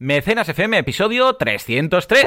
Mecenas FM, episodio 303.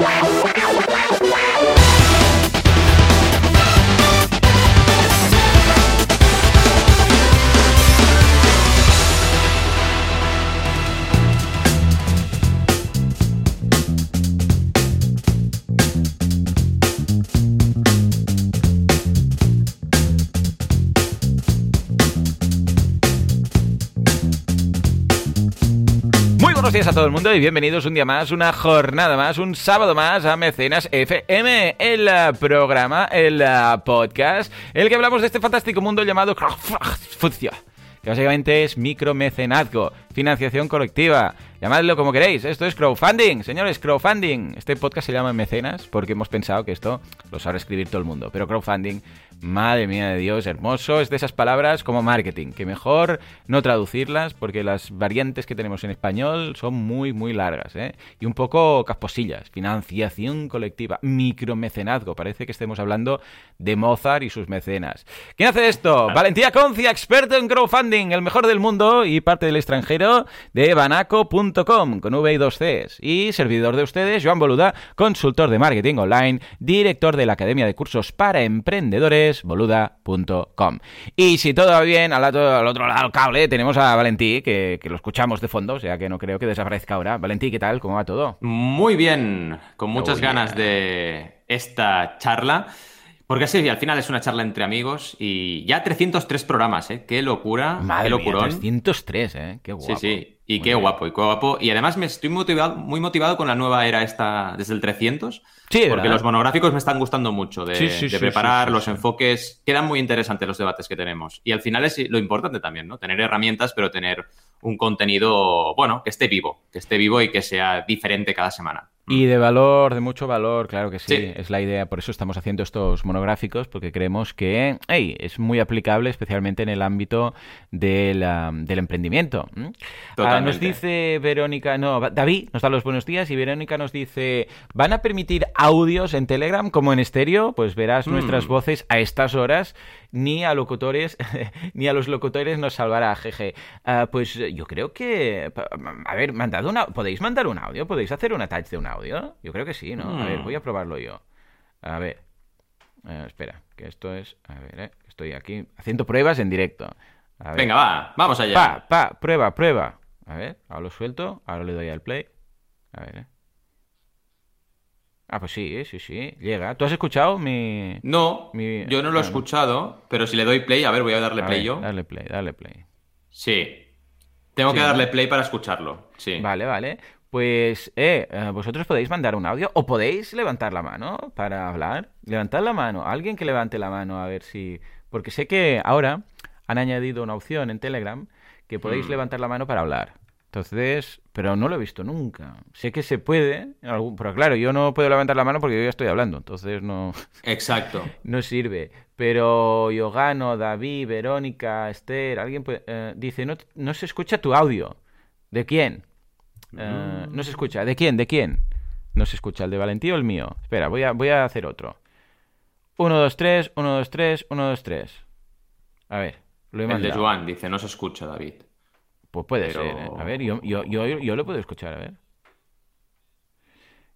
A todo el mundo y bienvenidos un día más, una jornada más, un sábado más a Mecenas FM, el programa, el podcast, el que hablamos de este fantástico mundo llamado que básicamente es micromecenazgo, financiación colectiva, llamadlo como queréis, esto es crowdfunding, señores, crowdfunding. Este podcast se llama Mecenas porque hemos pensado que esto lo sabe escribir todo el mundo, pero crowdfunding Madre mía de Dios, hermoso. Es de esas palabras como marketing, que mejor no traducirlas porque las variantes que tenemos en español son muy, muy largas, ¿eh? Y un poco casposillas. Financiación colectiva, micromecenazgo. Parece que estemos hablando de Mozart y sus mecenas. ¿Quién hace esto? Valentía Concia, experto en crowdfunding, el mejor del mundo y parte del extranjero de banaco.com, con V y dos Cs. Y servidor de ustedes, Joan Boluda, consultor de marketing online, director de la Academia de Cursos para Emprendedores boluda.com. Y si todo va bien, al otro, al otro lado del cable tenemos a Valentí, que, que, lo escuchamos de fondo, o sea que no creo que desaparezca ahora. Valentí, ¿qué tal? ¿Cómo va todo? Muy bien, con muchas ganas de esta charla. Porque sí, al final es una charla entre amigos y ya 303 programas, ¿eh? Qué locura, Madre qué locurón. Mía, 303, ¿eh? Qué guapo. Sí, sí. Y muy qué bien. guapo, y qué guapo. Y además me estoy motivado, muy motivado con la nueva era esta desde el 300. Sí, porque ¿verdad? los monográficos me están gustando mucho de, Sí, sí, de preparar los enfoques. Quedan muy interesantes los debates que tenemos. Y al final es lo importante también, ¿no? Tener herramientas, pero tener un contenido, bueno, que esté vivo, que esté vivo y que sea diferente cada semana. Y de valor, de mucho valor, claro que sí, Sí. es la idea. Por eso estamos haciendo estos monográficos, porque creemos que hey, es muy aplicable, especialmente en el ámbito del, um, del emprendimiento. Ah, nos dice Verónica, no, David nos da los buenos días y Verónica nos dice, ¿van a permitir audios en Telegram como en estéreo? Pues verás Mm. nuestras voces a estas horas, ni a locutores, ni a los locutores nos salvará, jeje. Ah, pues yo creo que, a ver, mandad una, ¿podéis mandar un audio? ¿Podéis hacer un attach de un audio? Yo creo que sí, ¿no? A ver, Mm. voy a probarlo yo. A ver. Eh, espera, que esto es. A ver, eh, estoy aquí haciendo pruebas en directo. A ver. Venga, va, vamos allá. Pa, pa, prueba, prueba. A ver, ahora lo suelto, ahora le doy al play. A ver, eh. Ah, pues sí, sí, sí, llega. ¿Tú has escuchado mi...? No, Mi- yo no lo he ah, escuchado, pero si le doy play, a ver, voy a darle A play ver, yo. Dale play, dale play. Sí. Tengo Sí, que darle play para escucharlo. Sí. Vale, vale. Pues, eh, eh, vosotros podéis mandar un audio o podéis levantar la mano para hablar. Levantad la mano. Alguien que levante la mano a ver si... Porque sé que ahora han añadido una opción en Telegram que podéis Mm. levantar la mano para hablar. Entonces, pero no lo he visto nunca. Sé que se puede, pero claro, yo no puedo levantar la mano porque yo ya estoy hablando, entonces no, Exacto. no sirve. Pero Yogano, David, Verónica, Esther, alguien puede- eh, dice, no, no se escucha tu audio. ¿De quién? Eh, Mm. no se escucha. ¿De quién? ¿De quién? No se escucha. ¿El de Valentín o el mío? Espera, voy a, voy a hacer otro. 1, 2, 3, 1, 2, 3, 1, 2, 3. A ver, lo he El de. Joan dice, no se escucha, David. Pues puede Pero- ser. ¿eh? A ver, yo, yo, yo, yo lo puedo escuchar, a ver.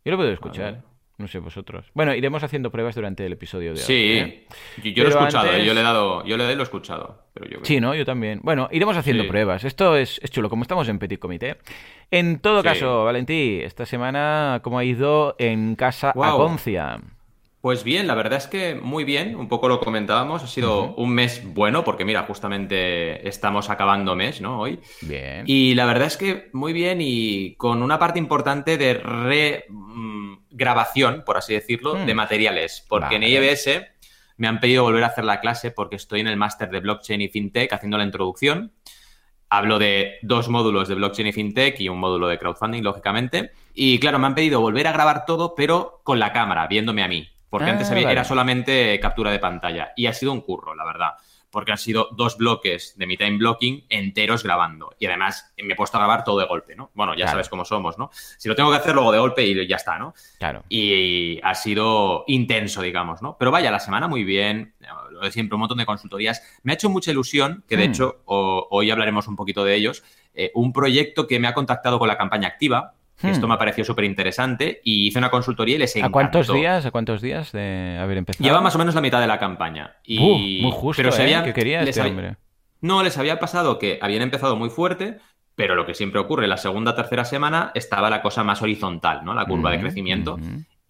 Yo lo puedo escuchar. No sé vosotros. Bueno, iremos haciendo pruebas durante el episodio de hoy. Sí, ¿eh? yo, yo lo he escuchado, antes- yo le he dado, yo le he lo he escuchado, pero yo Sí, ¿no? Yo también. Bueno, iremos haciendo Sí. pruebas. Esto es, es chulo, como estamos en Petit Comité. En todo Sí. caso, Valentí, esta semana, ¿cómo ha ido en casa a Concia? Pues bien, la verdad es que muy bien, un poco lo comentábamos, ha sido un mes bueno, porque mira, justamente estamos acabando mes, ¿no? Hoy. Bien. Y la verdad es que muy bien y con una parte importante de re mm, por así decirlo, Mm. de materiales. Porque Vale. en IEBS me han pedido volver a hacer la clase porque estoy en el máster de blockchain y fintech haciendo la introducción. Hablo de dos módulos de blockchain y fintech y un módulo de crowdfunding, lógicamente. Y claro, me han pedido volver a grabar todo, pero con la cámara, viéndome a mí. Porque Ah, antes había- vale. era solamente captura de pantalla. Y ha sido un curro, la verdad. Porque han sido dos bloques de mi time blocking enteros grabando. Y además me he puesto a grabar todo de golpe, ¿no? Bueno, ya Claro. sabes cómo somos, ¿no? Si lo tengo que hacer luego de golpe y ya está, ¿no? Claro. Y ha sido intenso, digamos, ¿no? Pero vaya, la semana muy bien, lo de siempre, un montón de consultorías. Me ha hecho mucha ilusión, que de Mm. hecho o- hoy hablaremos un poquito de ellos, eh, un proyecto que me ha contactado con la campaña activa, que Esto me ha parecido súper interesante y hice una consultoría y les encantó. ¿A cuántos días? ¿A cuántos días de haber empezado? Lleva más o menos la mitad de la campaña. Y... Uh, muy justo, pero se ¿eh? que quería este había- hombre. No, les había pasado que habían empezado muy fuerte, pero lo que siempre ocurre, la segunda tercera semana estaba la cosa más horizontal, ¿no? La curva de crecimiento.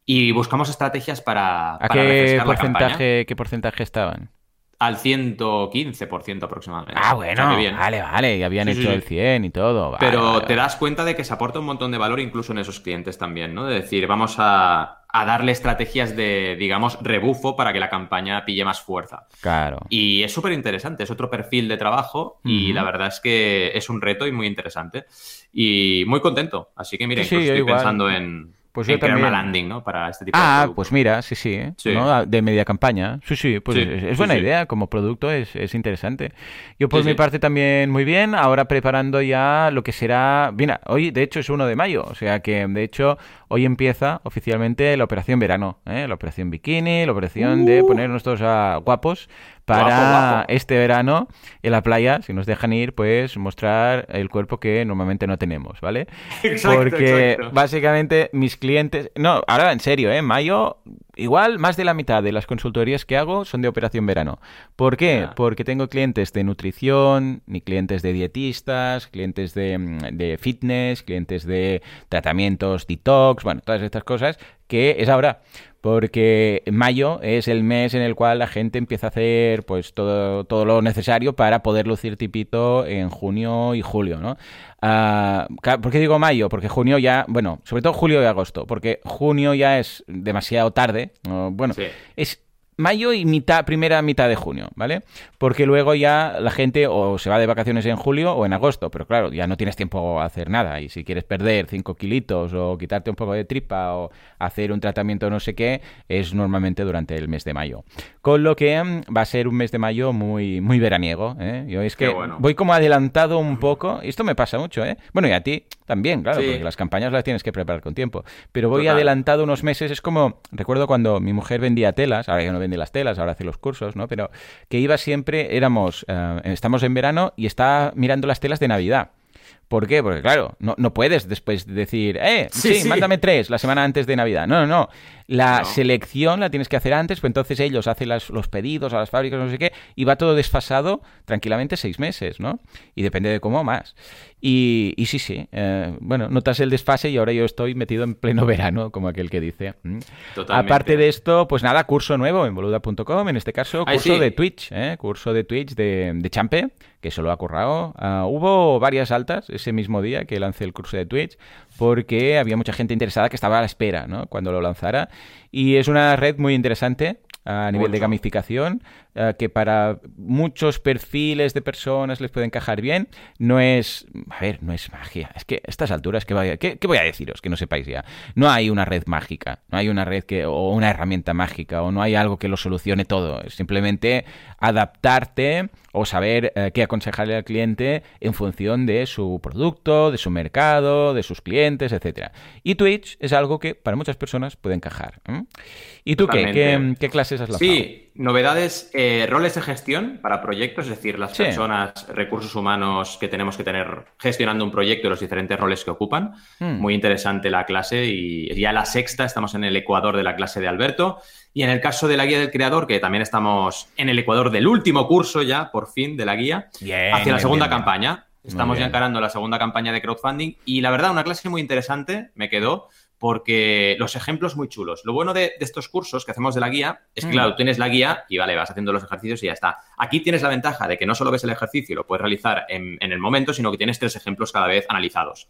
Y buscamos estrategias para, ¿A para qué la porcentaje, qué porcentaje estaban? Al 115% aproximadamente. Ah, O sea, bueno, que bien. vale, vale, y habían Sí, hecho sí. el 100 y todo. vale, Pero vale, te vale. das cuenta de que se aporta un montón de valor incluso en esos clientes también, ¿no? De decir, vamos a, a darle estrategias de, digamos, rebufo para que la campaña pille más fuerza. Claro. Y es súper interesante, es otro perfil de trabajo y la verdad es que es un reto y muy interesante. Y muy contento. Así que mira, incluso estoy igual. pensando en, Pues yo también. una landing, ¿no? Para este tipo de Ah, productos. pues mira, sí, sí, ¿eh? Sí. ¿no? De media campaña. Sí, sí, pues Sí, es, buena sí. idea. Como producto es, es interesante. Yo por mi parte también muy bien. Ahora preparando ya lo que será... Mira, hoy de hecho es 1 de mayo. O sea que de hecho hoy empieza oficialmente la operación verano. ¿eh? La operación bikini, la operación de ponernos todos ah, guapos para este verano en la playa, si nos dejan ir, pues mostrar el cuerpo que normalmente no tenemos, ¿vale? Exacto, Porque exacto. básicamente mis clientes, no, ahora en serio, ¿eh? Mayo, igual más de la mitad de las consultorías que hago son de operación verano. ¿Por qué? Porque tengo clientes de nutrición, ni clientes de dietistas, clientes de, mm, de fitness, clientes de tratamientos detox, bueno, todas estas cosas que es ahora. Porque mayo es el mes en el cual la gente empieza a hacer pues todo, todo lo necesario para poder lucir tipito en junio y julio, ¿no? Ah, ¿Por qué digo mayo? Porque junio ya, bueno, sobre todo julio y agosto, porque junio ya es demasiado tarde, bueno, Sí. es mayo y mitad, primera mitad de junio, ¿vale? Porque luego ya la gente o se va de vacaciones en julio o en agosto, pero claro, ya no tienes tiempo a hacer nada. Y si quieres perder 5 kilitos o quitarte un poco de tripa o hacer un tratamiento no sé qué, es normalmente durante el mes de mayo. Con lo que mm, va a ser un mes de mayo muy, muy veraniego, ¿eh? Yo es que bueno. voy como adelantado un poco, y esto me pasa mucho, ¿eh? Bueno, y a ti también, claro, Sí. porque las campañas las tienes que preparar con tiempo. Pero voy Total. adelantado unos meses, es como, recuerdo cuando mi mujer vendía telas, ahora ya no vende las telas, ahora hace los cursos, ¿no? Pero que iba siempre, éramos, eh, estamos en verano y está mirando las telas de Navidad. ¿Por qué? Porque claro, no, no puedes después decir, eh, sí, Sí, sí. mándame tres la semana antes de Navidad. No, no, no. La No. selección la tienes que hacer antes, pues entonces ellos hacen las- los pedidos a las fábricas, no sé qué, y va todo desfasado tranquilamente seis meses, ¿no? Y depende de cómo más. Y, y sí, sí, eh, bueno, notas el desfase y ahora yo estoy metido en pleno verano, como aquel que dice. Totalmente. Aparte de esto, pues nada, curso nuevo en boluda.com, en este caso, curso de Twitch, ¿eh? curso de Twitch de, de Champe, que se lo ha currado. Ah, hubo varias altas ese mismo día que lancé el curso de Twitch, porque había mucha gente interesada que estaba a la espera, ¿no? Cuando lo lanzara. Y es una red muy interesante a nivel de gamificación, eh, que para muchos perfiles de personas les puede encajar bien. No es, a ver, no es magia. Es que a estas alturas, ¿qué, vaya- qué- qué voy a deciros? Que no sepáis ya. No hay una red mágica, no hay una red que, o una herramienta mágica, o no hay algo que lo solucione todo. Es simplemente adaptarte o saber eh, qué aconsejarle al cliente en función de su producto, de su mercado, de sus clientes, etcétera. Y Twitch es algo que para muchas personas puede encajar. ¿Y tú qué? ¿Qué, Totalmente. qué clases has lanzado? Sí, novedades, eh, roles de gestión para proyectos, es decir, las Sí. personas, recursos humanos que tenemos que tener gestionando un proyecto y los diferentes roles que ocupan. Hmm. Muy interesante la clase y ya la sexta, estamos en el ecuador de la clase de Alberto. Y en el caso de la guía del creador, que también estamos en el ecuador del último curso ya, por fin, de la guía, Bien, hacia la segunda bien, bien. campaña. Estamos ya encarando la segunda campaña de crowdfunding y la verdad, una clase muy interesante me quedó porque los ejemplos muy chulos. Lo bueno de, de estos cursos que hacemos de la guía es que, Mm. claro, tienes la guía y vale, vas haciendo los ejercicios y ya está. Aquí tienes la ventaja de que no solo ves el ejercicio y lo puedes realizar en, en el momento, sino que tienes tres ejemplos cada vez analizados.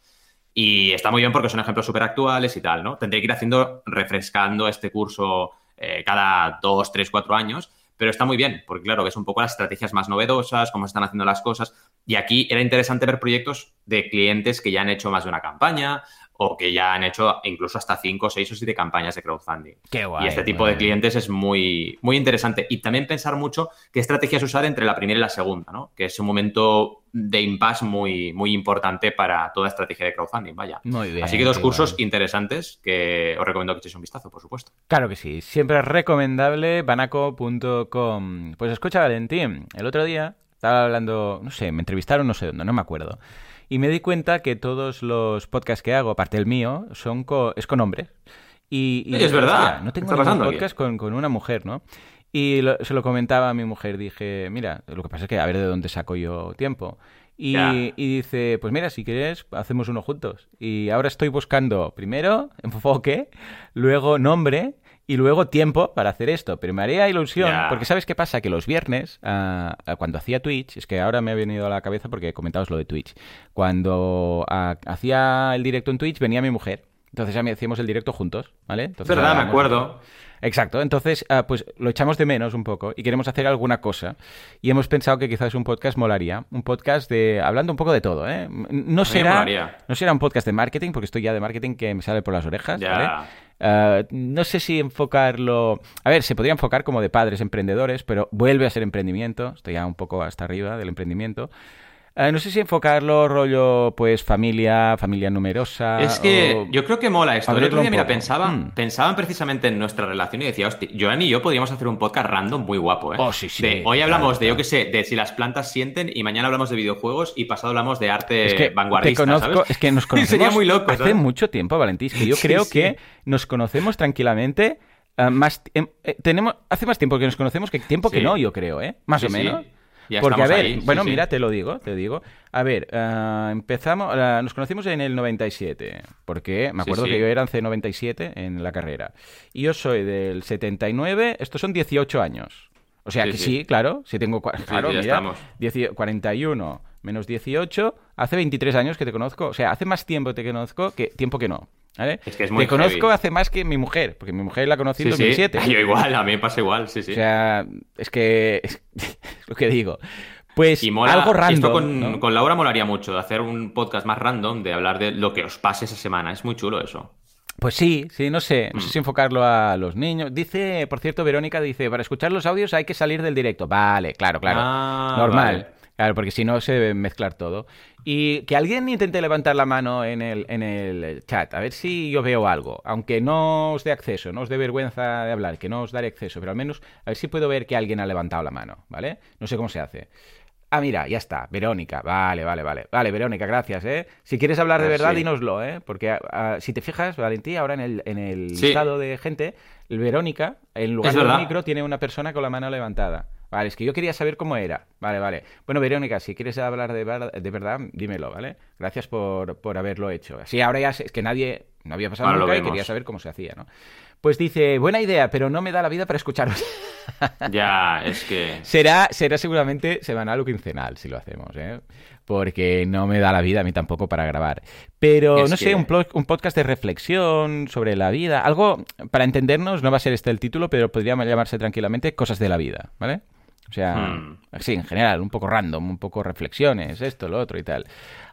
Y está muy bien porque son ejemplos súper actuales y tal, ¿no? Tendré que ir haciendo, refrescando este curso eh, cada dos, tres, cuatro años, pero está muy bien, porque claro, ves un poco las estrategias más novedosas, cómo se están haciendo las cosas. Y aquí era interesante ver proyectos de clientes que ya han hecho más de una campaña o que ya han hecho incluso hasta cinco, seis o siete campañas de crowdfunding. Qué guay. y este tipo guay. de clientes es muy, muy interesante. Y también pensar mucho qué estrategias usar entre la primera y la segunda, ¿no? Que es un momento de impasse muy, muy importante para toda estrategia de crowdfunding, vaya. Muy bien. Así que dos cursos guay. interesantes que os recomiendo que echéis un vistazo, por supuesto. Claro que sí, siempre es recomendable banaco.com. Pues escucha, Valentín, el otro día estaba hablando, no sé, me entrevistaron no sé dónde, no me acuerdo. Y me di cuenta que todos los podcasts que hago, aparte del mío, son co- es con hombres. Y, y Sí, es verdad. hostia, no tengo ¿Qué está ningún podcast con, con una mujer, ¿no? Y lo- se lo comentaba a mi mujer, dije, mira, lo que pasa es que a ver de dónde saco yo tiempo. Y, y dice, pues mira, si quieres, hacemos uno juntos. Y ahora estoy buscando primero enfoque, luego nombre y luego tiempo para hacer esto. Pero me haría ilusión, porque ¿sabes qué pasa? Que los viernes, ah, cuando hacía Twitch, es que ahora me ha venido a la cabeza porque comentabas lo de Twitch. Cuando ah, hacía el directo en Twitch, venía mi mujer. Entonces ya me hacíamos el directo juntos, ¿vale? Es Entonces, verdad, me acuerdo. Exacto, entonces ah, pues lo echamos de menos un poco y queremos hacer alguna cosa y hemos pensado que quizás un podcast molaría, un podcast de hablando un poco de todo, ¿eh? No será no será un podcast de marketing porque estoy ya de marketing que me sale por las orejas, Ya. ¿vale? Ah, no sé si enfocarlo, a ver, se podría enfocar como de padres emprendedores, pero vuelve a ser emprendimiento, estoy ya un poco hasta arriba del emprendimiento. Ah, no sé si enfocarlo rollo pues familia, familia numerosa. Es que o- yo creo que mola esto. El otro día, mira, pensaba, Mm. pensaban precisamente en nuestra relación y decía, hostia, Joan y yo podríamos hacer un podcast random muy guapo, ¿eh? Oh, sí, sí. De- hoy hablamos Claro, de, yo qué sé, de si las plantas sienten y mañana hablamos de videojuegos y pasado hablamos de arte Es que vanguardista, te conozco, ¿sabes? es que nos conocemos Sería muy loco, hace ¿sabes? mucho tiempo, Valentín. Es que yo Sí, creo sí. que nos conocemos tranquilamente ah, más eh, tenemos hace más tiempo que nos conocemos que tiempo que no, yo creo, ¿eh? Más Sí, o sí. Ya Porque, a ver, ahí, bueno, sí. mira, te lo digo, te digo. A ver, ah, empezamos, ah, nos conocimos en el 97, porque me acuerdo sí. que yo era en C97 en la carrera. Y yo soy del 79, estos son 18 años. O sea Sí, que sí. claro, si tengo... Claro, ya mira, estamos. 10 41 menos 18, hace 23 años que te conozco. O sea, hace más tiempo que te conozco que tiempo que no. ¿Vale? Es que es muy te conozco heavy. hace más que mi mujer, porque mi mujer la conocí en Sí, sí. 2007. Yo igual, a mí me pasa igual, sí, sí. O sea, es que es, lo que digo. Pues y mola, algo random. esto con, ¿no? con Laura molaría mucho, de hacer un podcast más random, de hablar de lo que os pase esa semana. Es muy chulo eso. Pues sí, sí, no sé, no sé Mm. si enfocarlo a los niños. Dice, por cierto, Verónica dice, para escuchar los audios hay que salir del directo. Vale, claro, claro. Ah, Normal. vale. Claro, porque si no se debe mezclar todo. Y que alguien intente levantar la mano en el, en el chat, a ver si yo veo algo. Aunque no os dé acceso, no os dé vergüenza de hablar, que no os daré acceso, pero al menos a ver si puedo ver que alguien ha levantado la mano, ¿vale? No sé cómo se hace. Ah, mira, ya está. Verónica. Vale, vale, vale. Vale, Verónica, gracias, ¿eh? Si quieres hablar de Ah, verdad, sí. dínoslo, ¿eh? Porque ah, si te fijas, Valentí, ahora en el, en el Sí. listado de gente, Verónica, en lugar del micro, tiene una persona con la mano levantada. Vale, es que yo quería saber cómo era. Vale, vale. Bueno, Verónica, si quieres hablar de, de verdad, dímelo, ¿vale? Gracias por, por haberlo hecho. Así ahora ya sé- es que nadie, no había pasado Ahora nunca y quería saber cómo se hacía, ¿no? Pues dice, buena idea, pero no me da la vida para escucharos. Ya, es que... Será, será seguramente semanal o quincenal si lo hacemos, ¿eh? Porque no me da la vida a mí tampoco para grabar. Pero, Es no sé, un, un podcast de reflexión sobre la vida. Algo, para entendernos, no va a ser este el título, pero podría llamarse tranquilamente Cosas de la Vida, ¿vale? O sea, Hmm. sí, en general, un poco random, un poco reflexiones, esto, lo otro y tal.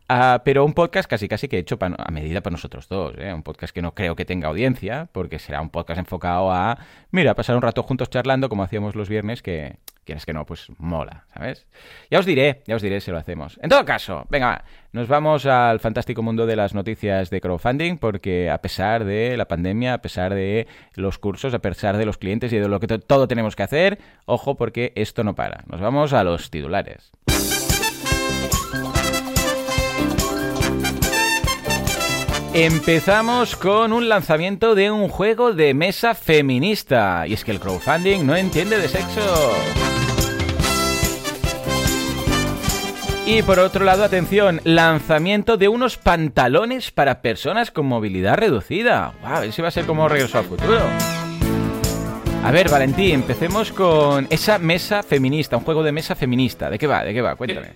Ah, pero un podcast casi casi que hecho pa- a medida para nosotros dos, ¿eh? Un podcast que no creo que tenga audiencia, porque será un podcast enfocado a, mira, pasar un rato juntos charlando como hacíamos los viernes, que quieras que no, pues mola, ¿sabes? Ya os diré, ya os diré si lo hacemos. En todo caso, venga, nos vamos al fantástico mundo de las noticias de crowdfunding, porque a pesar de la pandemia, a pesar de los cursos, a pesar de los clientes y de lo que to- todo tenemos que hacer, ojo porque esto no para. Nos vamos a los titulares. Empezamos con un lanzamiento de un juego de mesa feminista. Y es que el crowdfunding no entiende de sexo. Y por otro lado, atención, lanzamiento de unos pantalones para personas con movilidad reducida. Wow, ese va a ser como regreso al futuro. A ver, Valentín, empecemos con esa mesa feminista, un juego de mesa feminista. ¿De qué va? ¿De qué va? Cuéntame.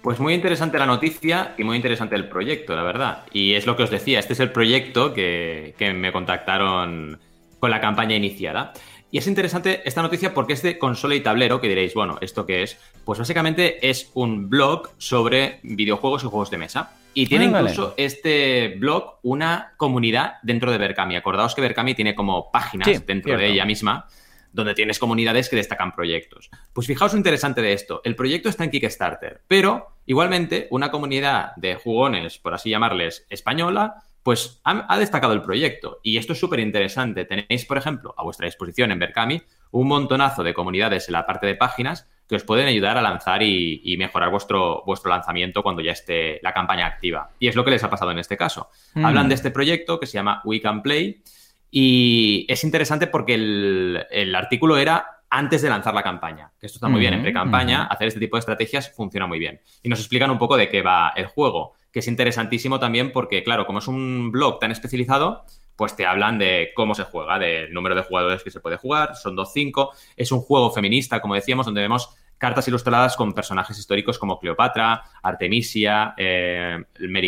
Pues muy interesante la noticia y muy interesante el proyecto, la verdad. Y es lo que os decía, este es el proyecto que, que me contactaron con la campaña iniciada. Y es interesante esta noticia porque es de consola y tablero, que diréis, bueno, ¿esto qué es? Pues básicamente es un blog sobre videojuegos y juegos de mesa. Y tiene Ah, vale. incluso este blog una comunidad dentro de Berkami. Acordaos que Berkami tiene como páginas Sí, dentro cierto. de ella misma donde tienes comunidades que destacan proyectos. Pues fijaos lo interesante de esto. El proyecto está en Kickstarter, pero igualmente una comunidad de jugones, por así llamarles, española, pues ha, ha destacado el proyecto. Y esto es súper interesante. Tenéis, por ejemplo, a vuestra disposición en Berkami un montonazo de comunidades en la parte de páginas que os pueden ayudar a lanzar y, mejorar vuestro, vuestro lanzamiento cuando ya esté la campaña activa. Y es lo que les ha pasado en este caso. Mm. Hablan de este proyecto que se llama We Can Play y es interesante porque el, artículo era antes de lanzar la campaña. Que esto está muy bien. En mm, pre-campaña, hacer este tipo de estrategias funciona muy bien. Y nos explican un poco de qué va el juego, que es interesantísimo también porque, claro, como es un blog tan especializado, pues te hablan de cómo se juega, del número de jugadores que se puede jugar, son 2-5, es un juego feminista, como decíamos, donde vemos cartas ilustradas con personajes históricos como Cleopatra, Artemisia, eh,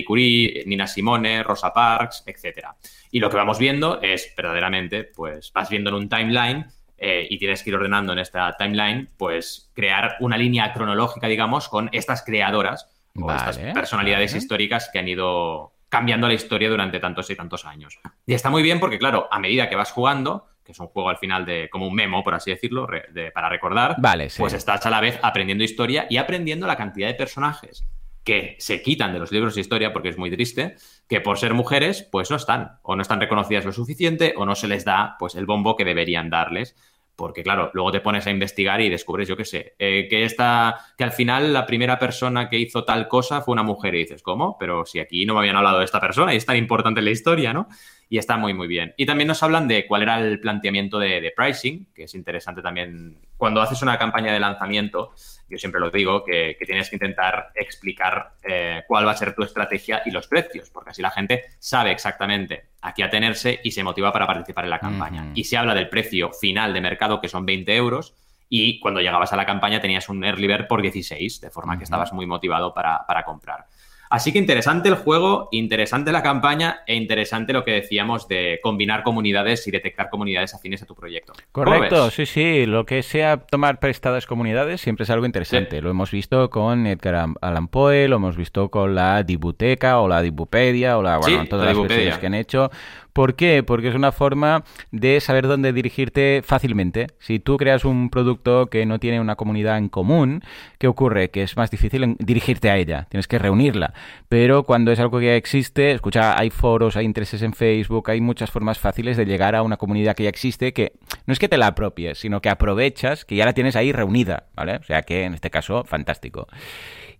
Curie, Nina Simone, Rosa Parks, etc. Y lo que vamos viendo es verdaderamente, pues vas viendo en un timeline eh, y tienes que ir ordenando en esta timeline, pues crear una línea cronológica, digamos, con estas creadoras o estas personalidades históricas que han ido cambiando la historia durante tantos y tantos años. Y está muy bien porque, claro, a medida que vas jugando, que es un juego al final de como un memo, por así decirlo, para recordar, vale, pues estás a la vez aprendiendo historia y aprendiendo la cantidad de personajes que se quitan de los libros de historia, porque es muy triste, que por ser mujeres, pues no están, o no están reconocidas lo suficiente, o no se les da pues el bombo que deberían darles porque claro, luego te pones a investigar y descubres, yo qué sé, eh, que esta, que al final la primera persona que hizo tal cosa fue una mujer y dices, ¿cómo? Pero si aquí no me habían hablado de esta persona y es tan importante la historia, ¿no? Y está muy, muy bien. Y también nos hablan de cuál era el planteamiento de, de pricing, que es interesante también. Cuando haces una campaña de lanzamiento, yo siempre lo digo, que, tienes que intentar explicar eh, cuál va a ser tu estrategia y los precios, porque así la gente sabe exactamente a qué atenerse y se motiva para participar en la campaña. Y se habla del precio final de mercado, que son 20 euros, y cuando llegabas a la campaña tenías un early bird por 16, de forma que estabas muy motivado para, para comprar. Así que interesante el juego, interesante la campaña e interesante lo que decíamos de combinar comunidades y detectar comunidades afines a tu proyecto. Correcto, sí, sí. Lo que sea tomar prestadas comunidades siempre es algo interesante. Lo hemos visto con Edgar Allan Poe, lo hemos visto con la Dibuteca o la Dibupedia o la, bueno, todas las versiones que han hecho. ¿Por qué? Porque es una forma de saber dónde dirigirte fácilmente. Si tú creas un producto que no tiene una comunidad en común, ¿qué ocurre? Que es más difícil dirigirte a ella, tienes que reunirla. Pero cuando es algo que ya existe, escucha, hay foros, hay intereses en Facebook, hay muchas formas fáciles de llegar a una comunidad que ya existe, que no es que te la apropies, sino que aprovechas que ya la tienes ahí reunida, ¿vale? O sea que en este caso, fantástico.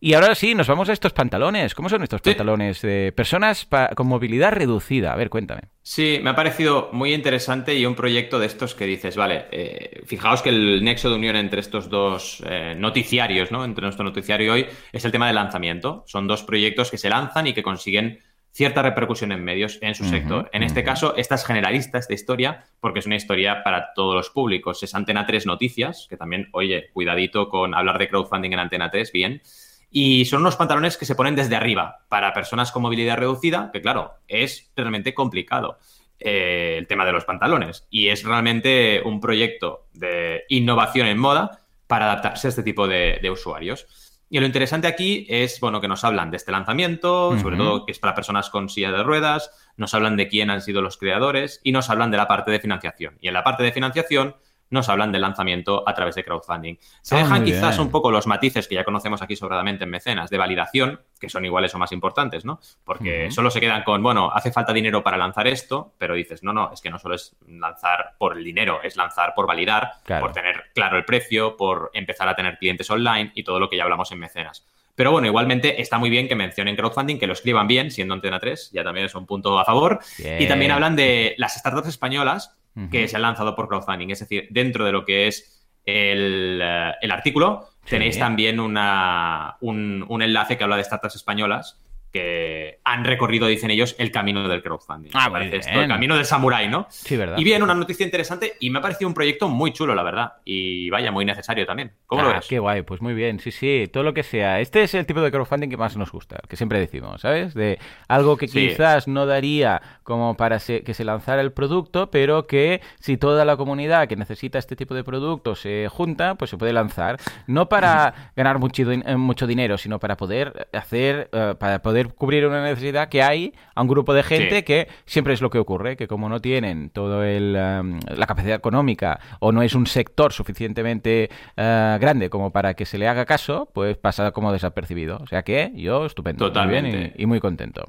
Y ahora sí, nos vamos a estos pantalones. ¿Cómo son estos pantalones de personas con movilidad reducida? A ver, cuéntame. Sí, me ha parecido muy interesante y un proyecto de estos que dices, vale, eh, fijaos que el nexo de unión entre estos dos eh, noticiarios, ¿no? Entre nuestro noticiario hoy, es el tema del lanzamiento. Son dos proyectos que se lanzan y que consiguen cierta repercusión en medios en su sector. En este caso, esta es generalista, esta historia, porque es una historia para todos los públicos. Es Antena 3 Noticias, que también, oye, cuidadito con hablar de crowdfunding en Antena 3, bien. Y son unos pantalones que se ponen desde arriba para personas con movilidad reducida, que claro, es realmente complicado eh, el tema de los pantalones. Y es realmente un proyecto de innovación en moda para adaptarse a este tipo de, usuarios. Y lo interesante aquí es, bueno, que nos hablan de este lanzamiento, sobre todo que es para personas con silla de ruedas, nos hablan de quién han sido los creadores y nos hablan de la parte de financiación. Y en la parte de financiación nos hablan del lanzamiento a través de crowdfunding. Se ah, dejan quizás un poco los matices que ya conocemos aquí sobradamente en mecenas de validación, que son iguales o más importantes, ¿no? Porque solo se quedan con, bueno, hace falta dinero para lanzar esto, pero dices, no, no, es que no solo es lanzar por el dinero, es lanzar por validar, por tener claro el precio, por empezar a tener clientes online y todo lo que ya hablamos en mecenas. Pero bueno, igualmente está muy bien que mencionen crowdfunding, que lo escriban bien, siendo Antena 3, ya también es un punto a favor. Y también hablan de las startups españolas que se han lanzado por crowdfunding. Es decir, dentro de lo que es el, eh, artículo, tenéis también una, un, un, enlace que habla de startups españolas que han recorrido, dicen ellos, el camino del crowdfunding. Ah, el camino del samurái, ¿no? Sí, verdad. Y bien, una noticia interesante y me ha parecido un proyecto muy chulo, la verdad. Y vaya, muy necesario también. ¿Cómo lo ah, ves? Qué guay, pues muy bien. Sí, sí, todo lo que sea. Este es el tipo de crowdfunding que más nos gusta, que siempre decimos, ¿sabes? De algo que quizás no daría como para que se lanzara el producto, pero que si toda la comunidad que necesita este tipo de producto se junta, pues se puede lanzar. No para ganar mucho, eh, mucho dinero, sino para poder hacer, eh, para poder cubrir una necesidad que hay a un grupo de gente que siempre es lo que ocurre, que como no tienen toda um, la capacidad económica o no es un sector suficientemente uh, grande como para que se le haga caso, pues pasa como desapercibido. O sea que yo estupendo, Totalmente. bien y, muy contento.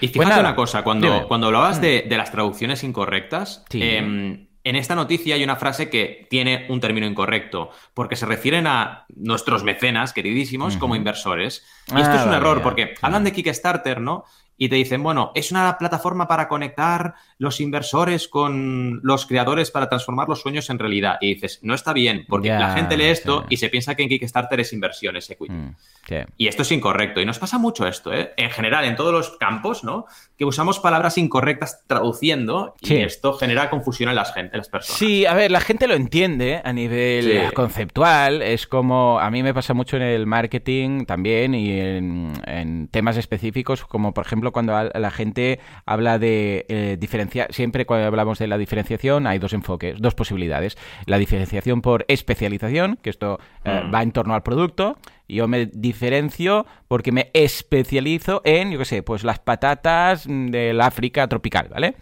Y fíjate una cosa, cuando, cuando hablabas de, las traducciones incorrectas, em, en esta noticia hay una frase que tiene un término incorrecto, porque se refieren a nuestros mecenas queridísimos como inversores. Y esto Ah, es un error, ya. porque hablan de Kickstarter, ¿no? Y te dicen, bueno, es una plataforma para conectar los inversores con los creadores para transformar los sueños en realidad. Y dices, no está bien, porque Ya, la gente lee esto sí. y se piensa que en Kickstarter es inversión, es equity. Mm, sí. Y esto es incorrecto. Y nos pasa mucho esto, ¿eh? En general, en todos los campos, ¿no? Que usamos palabras incorrectas traduciendo y esto genera confusión en las, gen- en las personas. Sí, a ver, la gente lo entiende a nivel Sí. conceptual. Es como, a mí me pasa mucho en el marketing también y en, en temas específicos, como por ejemplo cuando la gente habla de eh, diferenciar, siempre cuando hablamos de la diferenciación hay dos enfoques, dos posibilidades. La diferenciación por especialización, que esto eh, Mm. va en torno al producto. Yo me diferencio porque me especializo en, yo qué sé, pues las patatas mm, del África tropical, ¿vale?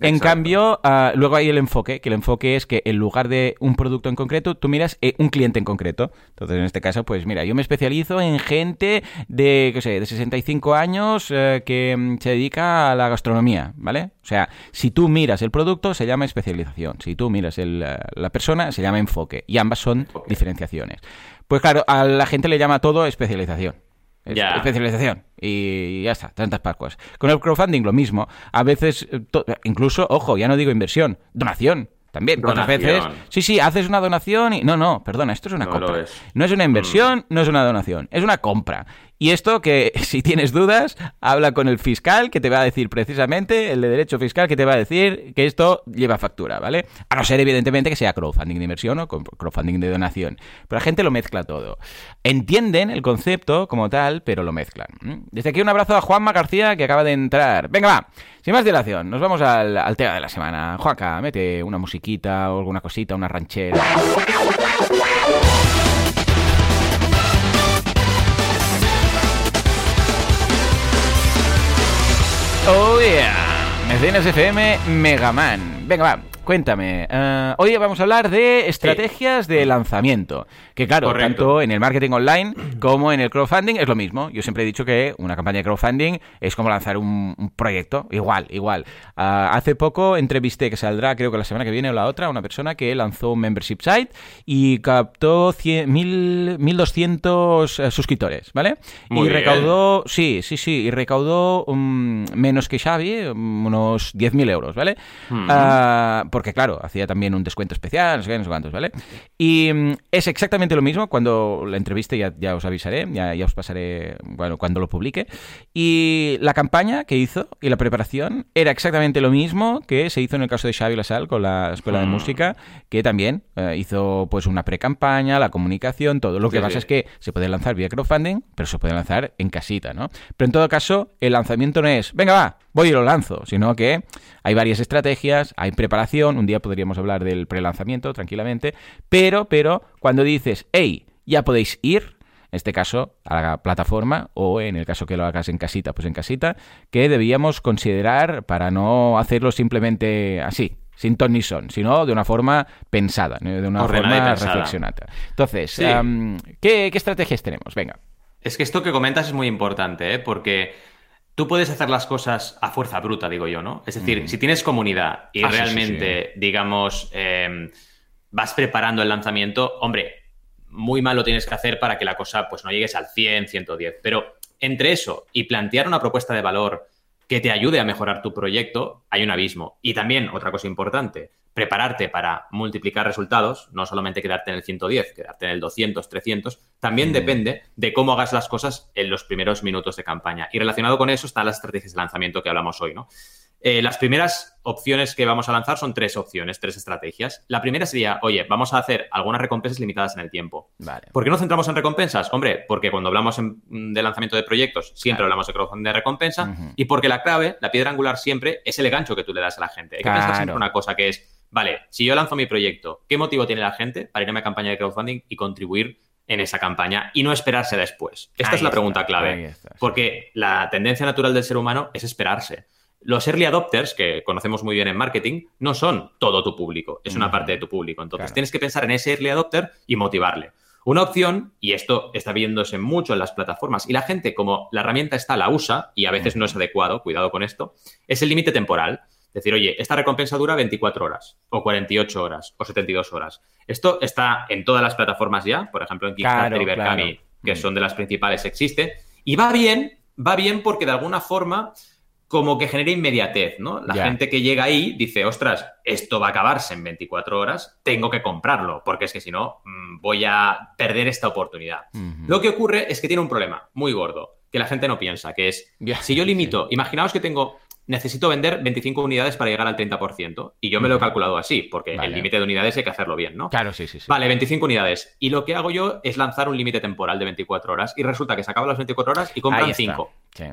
En cambio, ah, luego hay el enfoque, que el enfoque es que en lugar de un producto en concreto, tú miras eh, un cliente en concreto. Entonces, en este caso, pues mira, yo me especializo en gente de, qué sé, de 65 años eh, que mm, se dedica a la gastronomía, ¿vale? O sea, si tú miras el producto, se llama especialización. Si tú miras el, eh, la persona, se llama enfoque. Y ambas son diferenciaciones. Pues claro, a la gente le llama todo especialización. Es-. Especialización. Y ya está, tantas pascuas. Con el crowdfunding lo mismo. A veces, eh, incluso, ojo, ya no digo inversión, donación. También, otras veces. Sí, sí, haces una donación y. No, no, perdona, esto es una No compra. No es una inversión, no es una donación, es una compra. Y esto que, si tienes dudas, habla con el fiscal que te va a decir precisamente, el de derecho fiscal que te va a decir que esto lleva factura, ¿vale? A no ser, evidentemente, que sea crowdfunding de inversión o crowdfunding de donación. Pero la gente lo mezcla todo. Entienden el concepto como tal, pero lo mezclan. Desde aquí un abrazo a Juanma García que acaba de entrar. Venga, va. Sin más dilación, nos vamos al, al tema de la semana. Juanca, mete una musiquita o alguna cosita, una ranchera. Yeah, Mecenas FM Megaman. Venga, va, cuéntame. eh, hoy vamos a hablar de estrategias de lanzamiento. Que claro, Correcto. tanto en el marketing online como en el crowdfunding es lo mismo. Yo siempre he dicho que una campaña de crowdfunding es como lanzar un, un proyecto. Igual, igual. Ah, hace poco entrevisté, que saldrá creo que la semana que viene o la otra, a una persona que lanzó un membership site y captó 100 mil- 1200 eh, suscriptores, ¿vale? Muy y bien. recaudó Sí, sí, sí, y recaudó mm, menos que Xavi, mm, unos 10.000 euros, ¿vale? Mm. Ah, porque, claro, hacía también un descuento especial, no sé qué, no sé cuántos, ¿vale? Y mm, es exactamente lo mismo, cuando la entreviste ya, ya os avisaré, ya, ya os pasaré, bueno, cuando lo publique. Y la campaña que hizo y la preparación era exactamente lo mismo que se hizo en el caso de Xavi Lasal con la Escuela de Mm. Música, que también eh, hizo pues una pre-campaña, la comunicación, todo. Lo que Sí, pasa sí. es que se puede lanzar vía crowdfunding, pero se puede lanzar en casita, ¿no? Pero en todo caso, el lanzamiento no es, venga, va, voy y lo lanzo, sino que hay varias estrategias, hay preparación, un día podríamos hablar del prelanzamiento tranquilamente, pero, pero, cuando dices, hey, ya podéis ir, en este caso, a la plataforma, o en el caso que lo hagas en casita, pues en casita, que debíamos considerar para no hacerlo simplemente así, sin ton ni son, sino de una forma pensada, de una Ordenada forma reflexionada. Entonces, Sí. ¿qué, qué estrategias tenemos? Venga. Es que esto que comentas es muy importante, ¿eh? Porque tú puedes hacer las cosas a fuerza bruta, digo yo, ¿no? Es decir, si tienes comunidad y Ah, sí, sí, realmente, digamos, eh, vas preparando el lanzamiento, hombre, muy mal lo tienes que hacer para que la cosa pues no llegues al 100, 110. Pero entre eso y plantear una propuesta de valor que te ayude a mejorar tu proyecto, hay un abismo. Y también, otra cosa importante, prepararte para multiplicar resultados, no solamente quedarte en el 110, quedarte en el 200, 300, también depende de cómo hagas las cosas en los primeros minutos de campaña. Y relacionado con eso están las estrategias de lanzamiento que hablamos hoy, ¿no? Eh, las primeras opciones que vamos a lanzar son tres opciones, tres estrategias. La primera sería, oye, vamos a hacer algunas recompensas limitadas en el tiempo. Vale. ¿Por qué no centramos en recompensas? Hombre, porque cuando hablamos en- de lanzamiento de proyectos, siempre Claro. hablamos de crowdfunding de recompensa. Y porque la clave, la piedra angular siempre, es el gancho que tú le das a la gente. Hay que pensar Claro. siempre una cosa que es, vale, si yo lanzo mi proyecto, ¿qué motivo tiene la gente para irme a campaña de crowdfunding y contribuir en esa campaña y no esperarse después? Esta Ahí es la pregunta clave. está, sí. Porque la tendencia natural del ser humano es esperarse. Los early adopters, que conocemos muy bien en marketing, no son todo tu público, es una Ujú. parte de tu público. Entonces Claro. tienes que pensar en ese early adopter y motivarle. Una opción, y esto está viéndose mucho en las plataformas, y la gente, como la herramienta está, la usa, y a veces no es adecuado, cuidado con esto, es el límite temporal. Decir, oye, esta recompensa dura 24 horas, o 48 horas, o 72 horas. Esto está en todas las plataformas ya, por ejemplo, en Kickstarter y Berkami, que mm. son de las principales, existe. Y va bien, va bien porque de alguna forma como que genera inmediatez, ¿no? La gente que llega ahí dice, ostras, esto va a acabarse en 24 horas, tengo que comprarlo, porque es que si no, mm, voy a perder esta oportunidad. Lo que ocurre es que tiene un problema muy gordo, que la gente no piensa, que es, si yo limito, imaginaos que tengo, necesito vender 25 unidades para llegar al 30%, y yo me lo he calculado así, porque el límite de unidades hay que hacerlo bien, ¿no? Claro, sí, sí, sí. Vale, 25 unidades. Y lo que hago yo es lanzar un límite temporal de 24 horas, y resulta que se acaban las 24 horas y compran 5. Sí.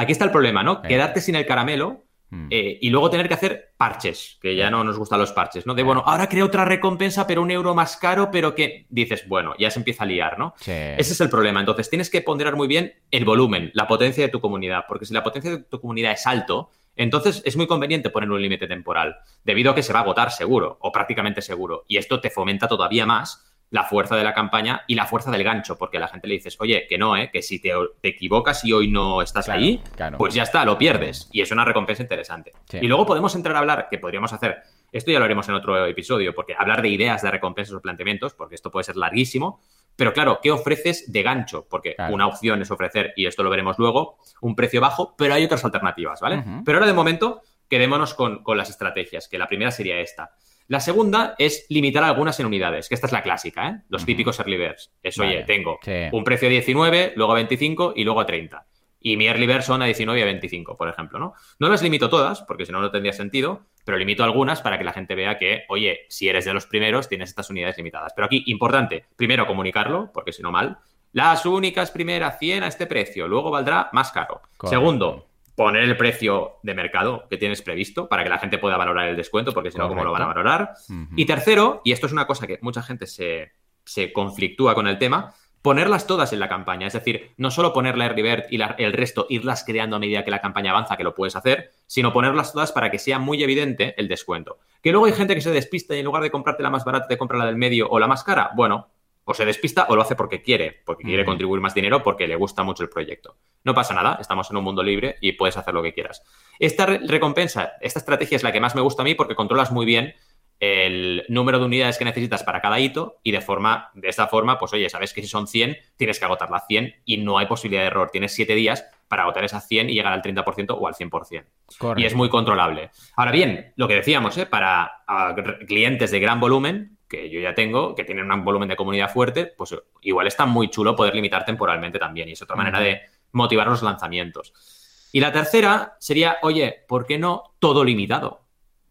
Aquí está el problema, ¿no? Quedarte sin el caramelo hmm. eh, y luego tener que hacer parches, que ya no nos gustan los parches, ¿no? De, bueno, ahora creo otra recompensa, pero un euro más caro, pero que dices, bueno, ya se empieza a liar, ¿no? Ese es el problema. Entonces, tienes que ponderar muy bien el volumen, la potencia de tu comunidad, porque si la potencia de tu comunidad es alto, entonces es muy conveniente poner un límite temporal, debido a que se va a agotar seguro, o prácticamente seguro, y esto te fomenta todavía más la fuerza de la campaña y la fuerza del gancho, porque a la gente le dices, oye, que no, ¿eh? que si te, equivocas y hoy no estás ahí, pues ya está, lo pierdes. Y es una recompensa interesante. Y luego podemos entrar a hablar, que podríamos hacer, esto ya lo haremos en otro episodio, porque hablar de ideas de recompensas o planteamientos, porque esto puede ser larguísimo, pero claro, ¿qué ofreces de gancho? Porque una opción es ofrecer, y esto lo veremos luego, un precio bajo, pero hay otras alternativas, ¿vale? Pero ahora de momento, quedémonos con, con las estrategias, que la primera sería esta. La segunda es limitar algunas en unidades, que esta es la clásica, ¿eh? Los típicos early birds. Es, oye, tengo un precio a 19, luego a 25 y luego a 30. Y mi early bird son a 19 y a 25, por ejemplo, ¿no? No las limito todas, porque si no, no tendría sentido, pero limito algunas para que la gente vea que, oye, si eres de los primeros, tienes estas unidades limitadas. Pero aquí, importante, primero comunicarlo, porque si no, mal. Las únicas primeras 100 a este precio, luego valdrá más caro. Segundo, poner el precio de mercado que tienes previsto para que la gente pueda valorar el descuento, porque si no, ¿cómo lo van a valorar? Y tercero, y esto es una cosa que mucha gente se, se, conflictúa con el tema, ponerlas todas en la campaña. Es decir, no solo poner la bird y el resto, irlas creando a medida que la campaña avanza, que lo puedes hacer, sino ponerlas todas para que sea muy evidente el descuento. Que luego hay gente que se despista y en lugar de comprarte la más barata te compra la del medio o la más cara. Bueno, o se despista o lo hace porque quiere, porque quiere contribuir más dinero, porque le gusta mucho el proyecto. No pasa nada, estamos en un mundo libre y puedes hacer lo que quieras. Esta recompensa, esta estrategia es la que más me gusta a mí porque controlas muy bien el número de unidades que necesitas para cada hito y de forma de esta forma, pues oye, sabes que si son 100, tienes que agotar las 100 y no hay posibilidad de error. Tienes 7 días para agotar esas 100 y llegar al 30% o al 100%. Y es muy controlable. Ahora bien, lo que decíamos, ¿eh? para clientes de gran volumen, que yo ya tengo, que tienen un volumen de comunidad fuerte, pues igual está muy chulo poder limitar temporalmente también. Y es otra manera de motivar los lanzamientos. Y la tercera sería, oye, ¿por qué no todo limitado?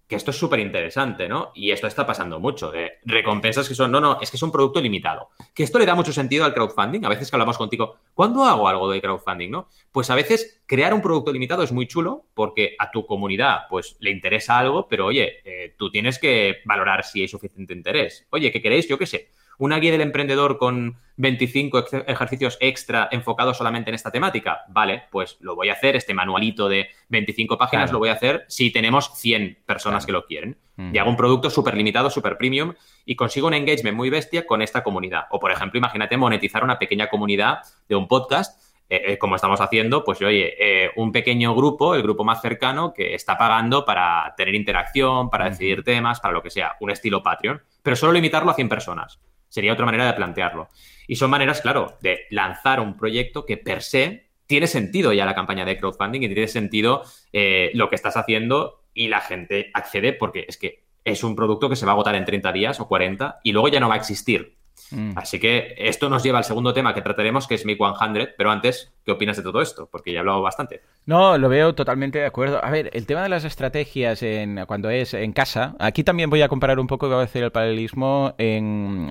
Que esto es súper interesante, ¿no? Y esto está pasando mucho, de recompensas que son, no, no, es que es un producto limitado. Que esto le da mucho sentido al crowdfunding. A veces que hablamos contigo, ¿cuándo hago algo de crowdfunding, no? Pues a veces crear un producto limitado es muy chulo porque a tu comunidad, pues, le interesa algo, pero oye, eh, tú tienes que valorar si hay suficiente interés. Oye, ¿qué queréis? Yo qué sé una guía del emprendedor con 25 ejercicios extra enfocados solamente en esta temática. Vale, pues lo voy a hacer, este manualito de 25 páginas lo voy a hacer si tenemos 100 personas que lo quieren. Y hago un producto súper limitado, súper premium y consigo un engagement muy bestia con esta comunidad. O, por ejemplo, imagínate monetizar una pequeña comunidad de un podcast eh, eh, como estamos haciendo, pues oye, eh, un pequeño grupo, el grupo más cercano, que está pagando para tener interacción, para decidir temas, para lo que sea, un estilo Patreon, pero solo limitarlo a 100 personas. Sería otra manera de plantearlo. Y son maneras, claro, de lanzar un proyecto que per se tiene sentido ya la campaña de crowdfunding y tiene sentido eh, lo que estás haciendo y la gente accede porque es que es un producto que se va a agotar en 30 días o 40 y luego ya no va a existir. Mm. Así que esto nos lleva al segundo tema que trataremos, que es Mi 100. Pero antes, ¿qué opinas de todo esto? Porque ya he hablado bastante. No, lo veo totalmente de acuerdo. A ver, el tema de las estrategias en, cuando es en casa, aquí también voy a comparar un poco voy a hacer el paralelismo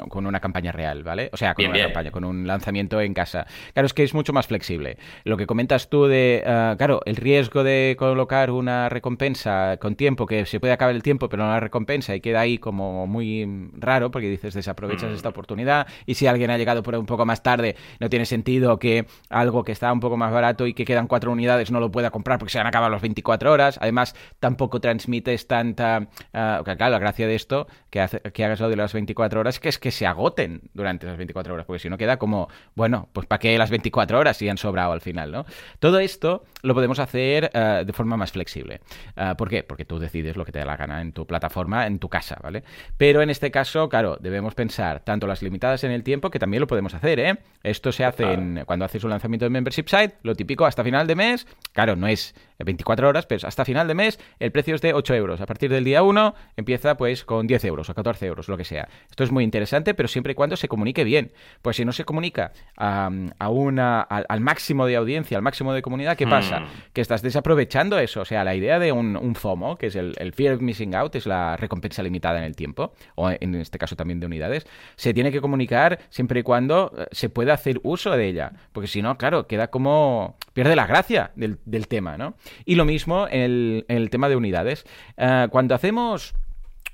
con una campaña real, ¿vale? O sea, con una campaña, con un lanzamiento en casa. Claro, es que es mucho más flexible. Lo que comentas tú de, ah, claro, el riesgo de colocar una recompensa con tiempo, que se puede acabar el tiempo, pero no la recompensa y queda ahí como muy raro, porque dices, desaprovechas mm. esta oportunidad y si alguien ha llegado por un poco más tarde, no tiene sentido que algo que está está un poco más barato y que quedan cuatro unidades no lo pueda comprar porque se han acabado las 24 horas. Además, tampoco transmites tanta... Uh, claro, la gracia de esto, que, hace, que hagas lo de las 24 horas, que es que se agoten durante esas 24 horas, porque si no queda como, bueno, pues ¿para qué las 24 horas si han sobrado al final, ¿no? Todo esto lo podemos hacer uh, de forma más flexible. Uh, ¿Por qué? Porque tú decides lo que te da la gana en tu plataforma, en tu casa, ¿vale? Pero en este caso, claro, debemos pensar tanto las limitadas en el tiempo, que también lo podemos hacer, ¿eh? Esto se hace en, cuando haces un lanzamiento de membership site, lo típico hasta final de mes, claro, no es 24 horas, pero hasta final de mes el precio es de 8 euros. A partir del día 1 empieza pues con 10 euros o 14 euros, lo que sea. Esto es muy interesante, pero siempre y cuando se comunique bien. Pues si no se comunica a, a una, a, al máximo de audiencia, al máximo de comunidad, ¿qué pasa? Hmm. Que estás desaprovechando eso. O sea, la idea de un, un FOMO, que es el, el, Fear of Missing Out, es la recompensa limitada en el tiempo, o en este caso también de unidades, se tiene que comunicar siempre y cuando eh, se pueda hacer uso de ella. Porque si no, claro, queda como... pierde la gracia del, del tema, ¿no? Y lo mismo en el, el tema de unidades. Uh, cuando hacemos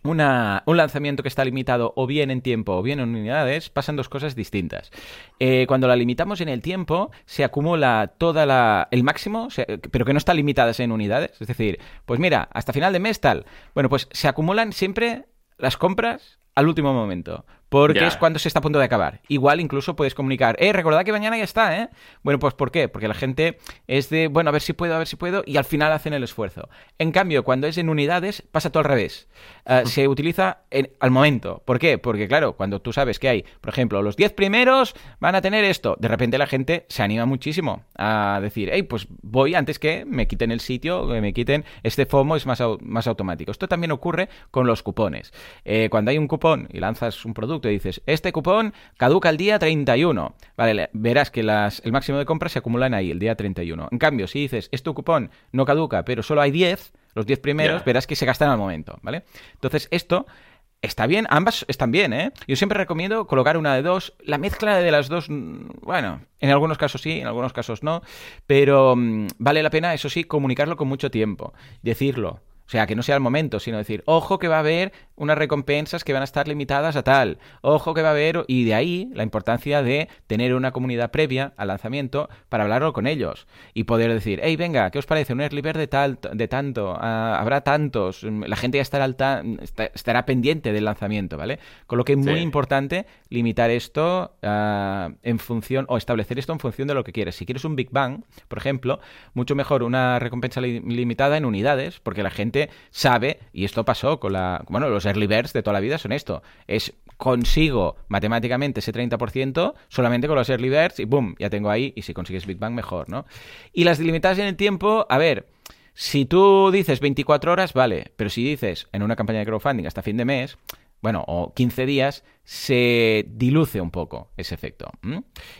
una, un lanzamiento que está limitado o bien en tiempo o bien en unidades, pasan dos cosas distintas. Eh, cuando la limitamos en el tiempo, se acumula toda la, el máximo, pero que no está limitada en unidades. Es decir, pues mira, hasta final de mes tal. Bueno, pues se acumulan siempre las compras al último momento. Porque yeah. es cuando se está a punto de acabar. Igual incluso puedes comunicar, eh, recordad que mañana ya está, ¿eh? Bueno, pues ¿por qué? Porque la gente es de, bueno, a ver si puedo, a ver si puedo, y al final hacen el esfuerzo. En cambio, cuando es en unidades, pasa todo al revés. Uh, se utiliza en, al momento. ¿Por qué? Porque claro, cuando tú sabes que hay, por ejemplo, los 10 primeros van a tener esto, de repente la gente se anima muchísimo a decir, hey, pues voy antes que me quiten el sitio, que me quiten este FOMO, es más, más automático. Esto también ocurre con los cupones. Eh, cuando hay un cupón y lanzas un producto, y dices, este cupón caduca el día 31. Vale, verás que las, el máximo de compras se acumulan ahí, el día 31. En cambio, si dices, este cupón no caduca, pero solo hay 10, los 10 primeros, yeah. verás que se gastan al momento, ¿vale? Entonces, esto está bien, ambas están bien, ¿eh? Yo siempre recomiendo colocar una de dos. La mezcla de las dos, bueno, en algunos casos sí, en algunos casos no, pero um, vale la pena, eso sí, comunicarlo con mucho tiempo, decirlo. O sea, que no sea el momento, sino decir, ojo que va a haber unas recompensas que van a estar limitadas a tal, ojo que va a haber, y de ahí la importancia de tener una comunidad previa al lanzamiento para hablarlo con ellos y poder decir, hey, venga, ¿qué os parece? Un early bird de, tal, de tanto, uh, habrá tantos, la gente ya estará, alta, estará pendiente del lanzamiento, ¿vale? Con lo que es muy sí. importante limitar esto uh, en función, o establecer esto en función de lo que quieres. Si quieres un Big Bang, por ejemplo, mucho mejor una recompensa li limitada en unidades, porque la gente sabe, y esto pasó con la. Bueno, los early birds de toda la vida son esto. Es consigo matemáticamente ese 30% solamente con los early birds y boom, ya tengo ahí. Y si consigues Big Bang, mejor, ¿no? Y las delimitadas en el tiempo, a ver. Si tú dices 24 horas, vale, pero si dices en una campaña de crowdfunding hasta fin de mes, bueno, o 15 días, se diluce un poco ese efecto.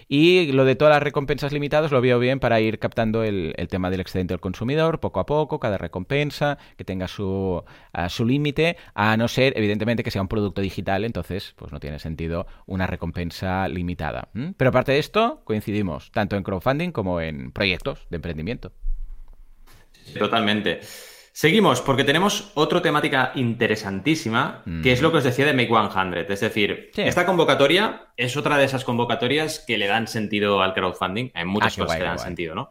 Y lo de todas las recompensas limitadas lo veo bien para ir captando el, tema del excedente del consumidor poco a poco, cada recompensa, que tenga su, su límite, a no ser, evidentemente, que sea un producto digital, entonces pues no tiene sentido una recompensa limitada. Pero aparte de esto, coincidimos tanto en crowdfunding como en proyectos de emprendimiento. Totalmente. Seguimos, porque tenemos otra temática interesantísima, mm. que es lo que os decía de Make 100. Es decir, sí. esta convocatoria es otra de esas convocatorias que le dan sentido al crowdfunding. Hay muchas ah, cosas guay, que le dan guay. sentido, ¿no?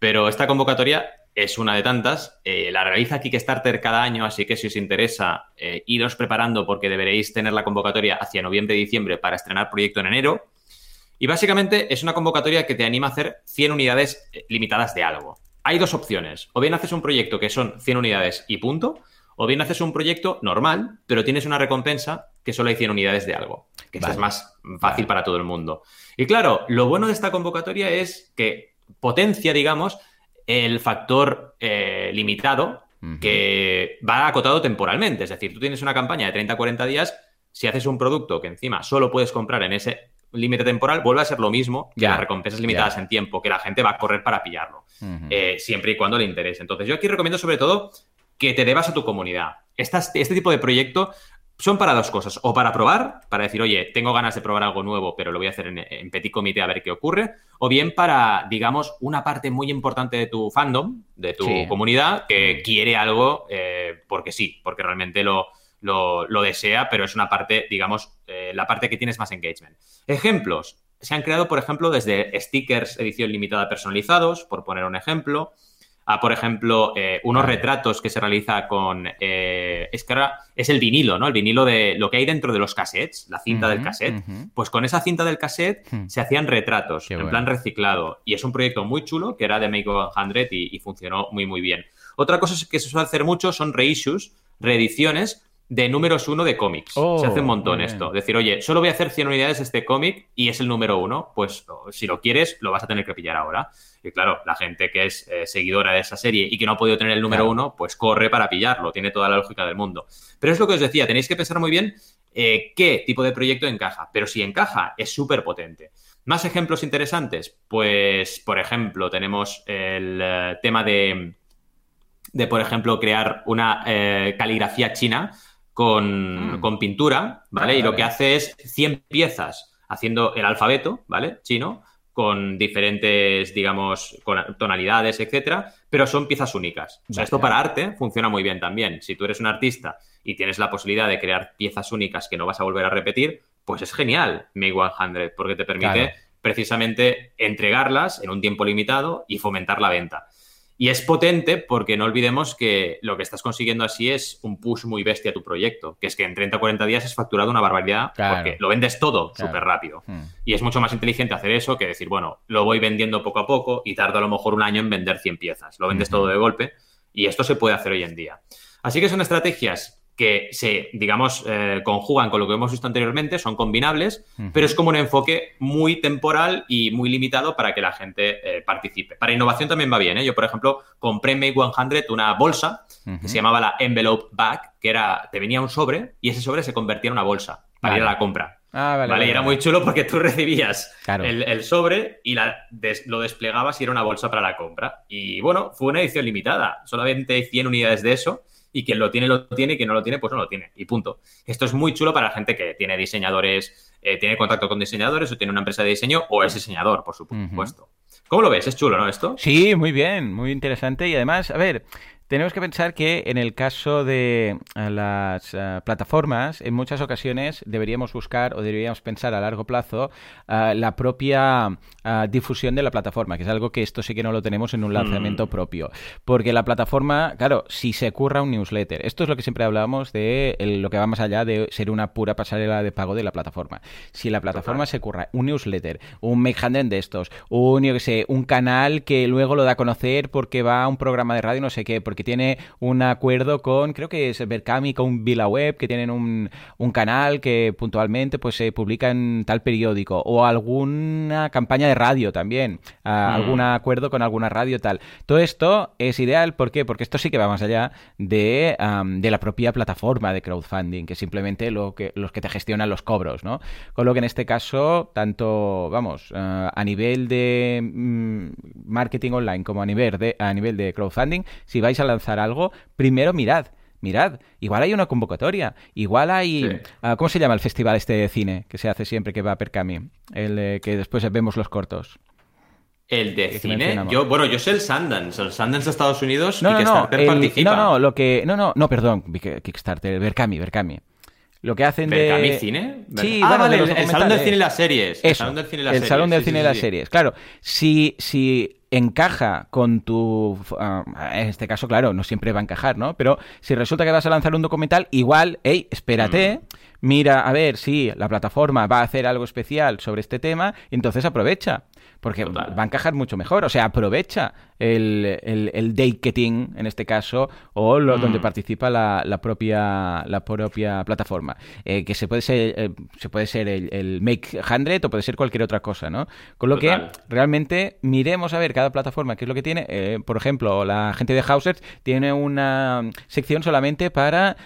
Pero esta convocatoria es una de tantas. Eh, la realiza Kickstarter cada año, así que si os interesa, eh, iros preparando porque deberéis tener la convocatoria hacia noviembre-diciembre para estrenar proyecto en enero. Y básicamente es una convocatoria que te anima a hacer 100 unidades eh, limitadas de algo hay dos opciones. O bien haces un proyecto que son 100 unidades y punto, o bien haces un proyecto normal, pero tienes una recompensa que solo hay 100 unidades de algo, que vale. es más fácil vale. para todo el mundo. Y claro, lo bueno de esta convocatoria es que potencia, digamos, el factor eh, limitado uh -huh. que va acotado temporalmente. Es decir, tú tienes una campaña de 30 40 días, si haces un producto que encima solo puedes comprar en ese límite temporal, vuelve a ser lo mismo que yeah. las recompensas limitadas yeah. en tiempo, que la gente va a correr para pillarlo, uh -huh. eh, siempre y cuando le interese. Entonces, yo aquí recomiendo sobre todo que te debas a tu comunidad. Estas, este tipo de proyecto son para dos cosas, o para probar, para decir, oye, tengo ganas de probar algo nuevo, pero lo voy a hacer en, en petit comité a ver qué ocurre, o bien para, digamos, una parte muy importante de tu fandom, de tu sí. comunidad, que quiere algo eh, porque sí, porque realmente lo, lo, lo, desea, pero es una parte, digamos, eh, la parte que tienes más engagement. Ejemplos. se han creado, por ejemplo, desde stickers edición limitada personalizados, por poner un ejemplo, a, por ejemplo, eh, unos retratos que se realiza con... Eh, es que ahora es el vinilo, ¿no? El vinilo de lo que hay dentro de los cassettes, la cinta del cassette. Pues con esa cinta del cassette se hacían retratos en plan reciclado. Y es un proyecto muy chulo que era de Make 100 y, y funcionó muy, muy bien. Otra cosa que se suele hacer mucho son reissues, reediciones de números uno de cómics. se hace un oh, montón esto. Decir, oye, solo voy a hacer 100 unidades de este cómic y es el número uno. Pues si lo quieres, lo vas a tener que pillar ahora. Y claro, la gente que es eh, seguidora de esa serie y que no ha podido tener el número uno, pues corre para pillarlo. Tiene toda la lógica del mundo. Pero es lo que os decía, tenéis que pensar muy bien eh, qué tipo de proyecto encaja. Pero si encaja, es súper potente. Más ejemplos interesantes, pues, por ejemplo, tenemos el eh, tema de, de, por ejemplo, crear una caligrafía china Mm. con, pintura, ¿vale? y lo que hace es 100 piezas haciendo el alfabeto, ¿vale? Chino, con diferentes, digamos, con tonalidades, etcétera, pero son piezas únicas. O sea, esto para arte funciona muy bien también. Si tú eres un artista y tienes la posibilidad de crear piezas únicas que no vas a volver a repetir, pues es genial Make 100, porque te permite precisamente entregarlas en un tiempo limitado y fomentar la venta. Y es potente porque no olvidemos que lo que estás consiguiendo así es un push muy bestia a tu proyecto, que es que en 30 o 40 días has facturado una barbaridad porque lo vendes todo súper rápido. Hmm. Y es mucho más inteligente hacer eso que decir, bueno, lo voy vendiendo poco a poco y tarda a lo mejor un año en vender 100 piezas. Lo vendes todo de golpe y esto se puede hacer hoy en día. Así que son estrategias que se, digamos, eh, conjugan con lo que hemos visto anteriormente, son combinables, pero es como un enfoque muy temporal y muy limitado para que la gente eh, participe. Para innovación también va bien. ¿eh? Yo, por ejemplo, compré en Make 100 una bolsa que se llamaba la Envelope Bag, que era, te venía un sobre y ese sobre se convertía en una bolsa para ir a la compra. Ah, vale, vale, y era muy chulo porque tú recibías el, sobre y la lo desplegabas y era una bolsa para la compra. Y bueno, fue una edición limitada. Solamente hay 100 unidades de eso y quien lo tiene, lo tiene, y quien no lo tiene, pues no lo tiene. Y punto. Esto es muy chulo para la gente que tiene diseñadores, eh, tiene contacto con diseñadores o tiene una empresa de diseño o es diseñador, por supuesto. ¿Cómo lo ves? Es chulo, ¿no? Esto. Sí, muy bien, muy interesante. Y además, a ver, tenemos que pensar que en el caso de eh, las eh, plataformas, en muchas ocasiones deberíamos buscar o deberíamos pensar a largo plazo eh, la propia difusión de la plataforma, que es algo que esto sí que no lo tenemos en un lanzamiento mm. propio. Porque la plataforma, claro, si se curra un newsletter, esto es lo que siempre hablábamos de lo que va más allá de ser una pura pasarela de pago de la plataforma. Si la plataforma se curra un newsletter, un make de estos, un, yo que sé, un canal que luego lo da a conocer porque va a un programa de radio, no sé qué, porque que tiene un acuerdo con, creo que es Berkami, con VilaWeb, que tienen un, un canal que puntualmente pues se publica en tal periódico, o alguna campaña de radio también, mm. algún acuerdo con alguna radio tal. Todo esto es ideal, ¿por qué? Porque esto sí que va más allá de, de la propia plataforma de crowdfunding, que simplemente lo que, los que te gestionan los cobros, ¿no? Con lo que en este caso, tanto, vamos, a nivel de mm, marketing online como a nivel de, a nivel de crowdfunding, si vais a lanzar algo, primero mirad. Mirad, igual hay una convocatoria, igual hay... Ah, ¿Cómo se llama el festival este de cine que se hace siempre que va a Percami? El que después vemos los cortos. El de cine. Yo, bueno, yo sé el Sundance, el Sundance de Estados Unidos no, y no, no, participa. No, no, lo que. No, no, no, perdón, Kickstarter, Berkami, Berkami. Lo que hacen de. cine? Sí, ah, vale, el, Salón del Cine y las Series. el Salón del Cine y las el Salón del Cine y las Series. Claro, si, si encaja con tu... Ah, en este caso, claro, no siempre va a encajar, ¿no? Pero si resulta que vas a lanzar un documental, igual, hey, espérate, mm. mira a ver si la plataforma va a hacer algo especial sobre este tema, y entonces aprovecha porque va a encajar mucho mejor. O sea, aprovecha el, el, el en este caso, o lo, donde mm. participa la, la, propia, la propia plataforma. Eh, que se puede ser, eh, se puede ser el, Make 100 o puede ser cualquier otra cosa, ¿no? Con lo que realmente miremos a ver cada plataforma qué es lo que tiene. Eh, por ejemplo, la gente de Hausers tiene una sección solamente para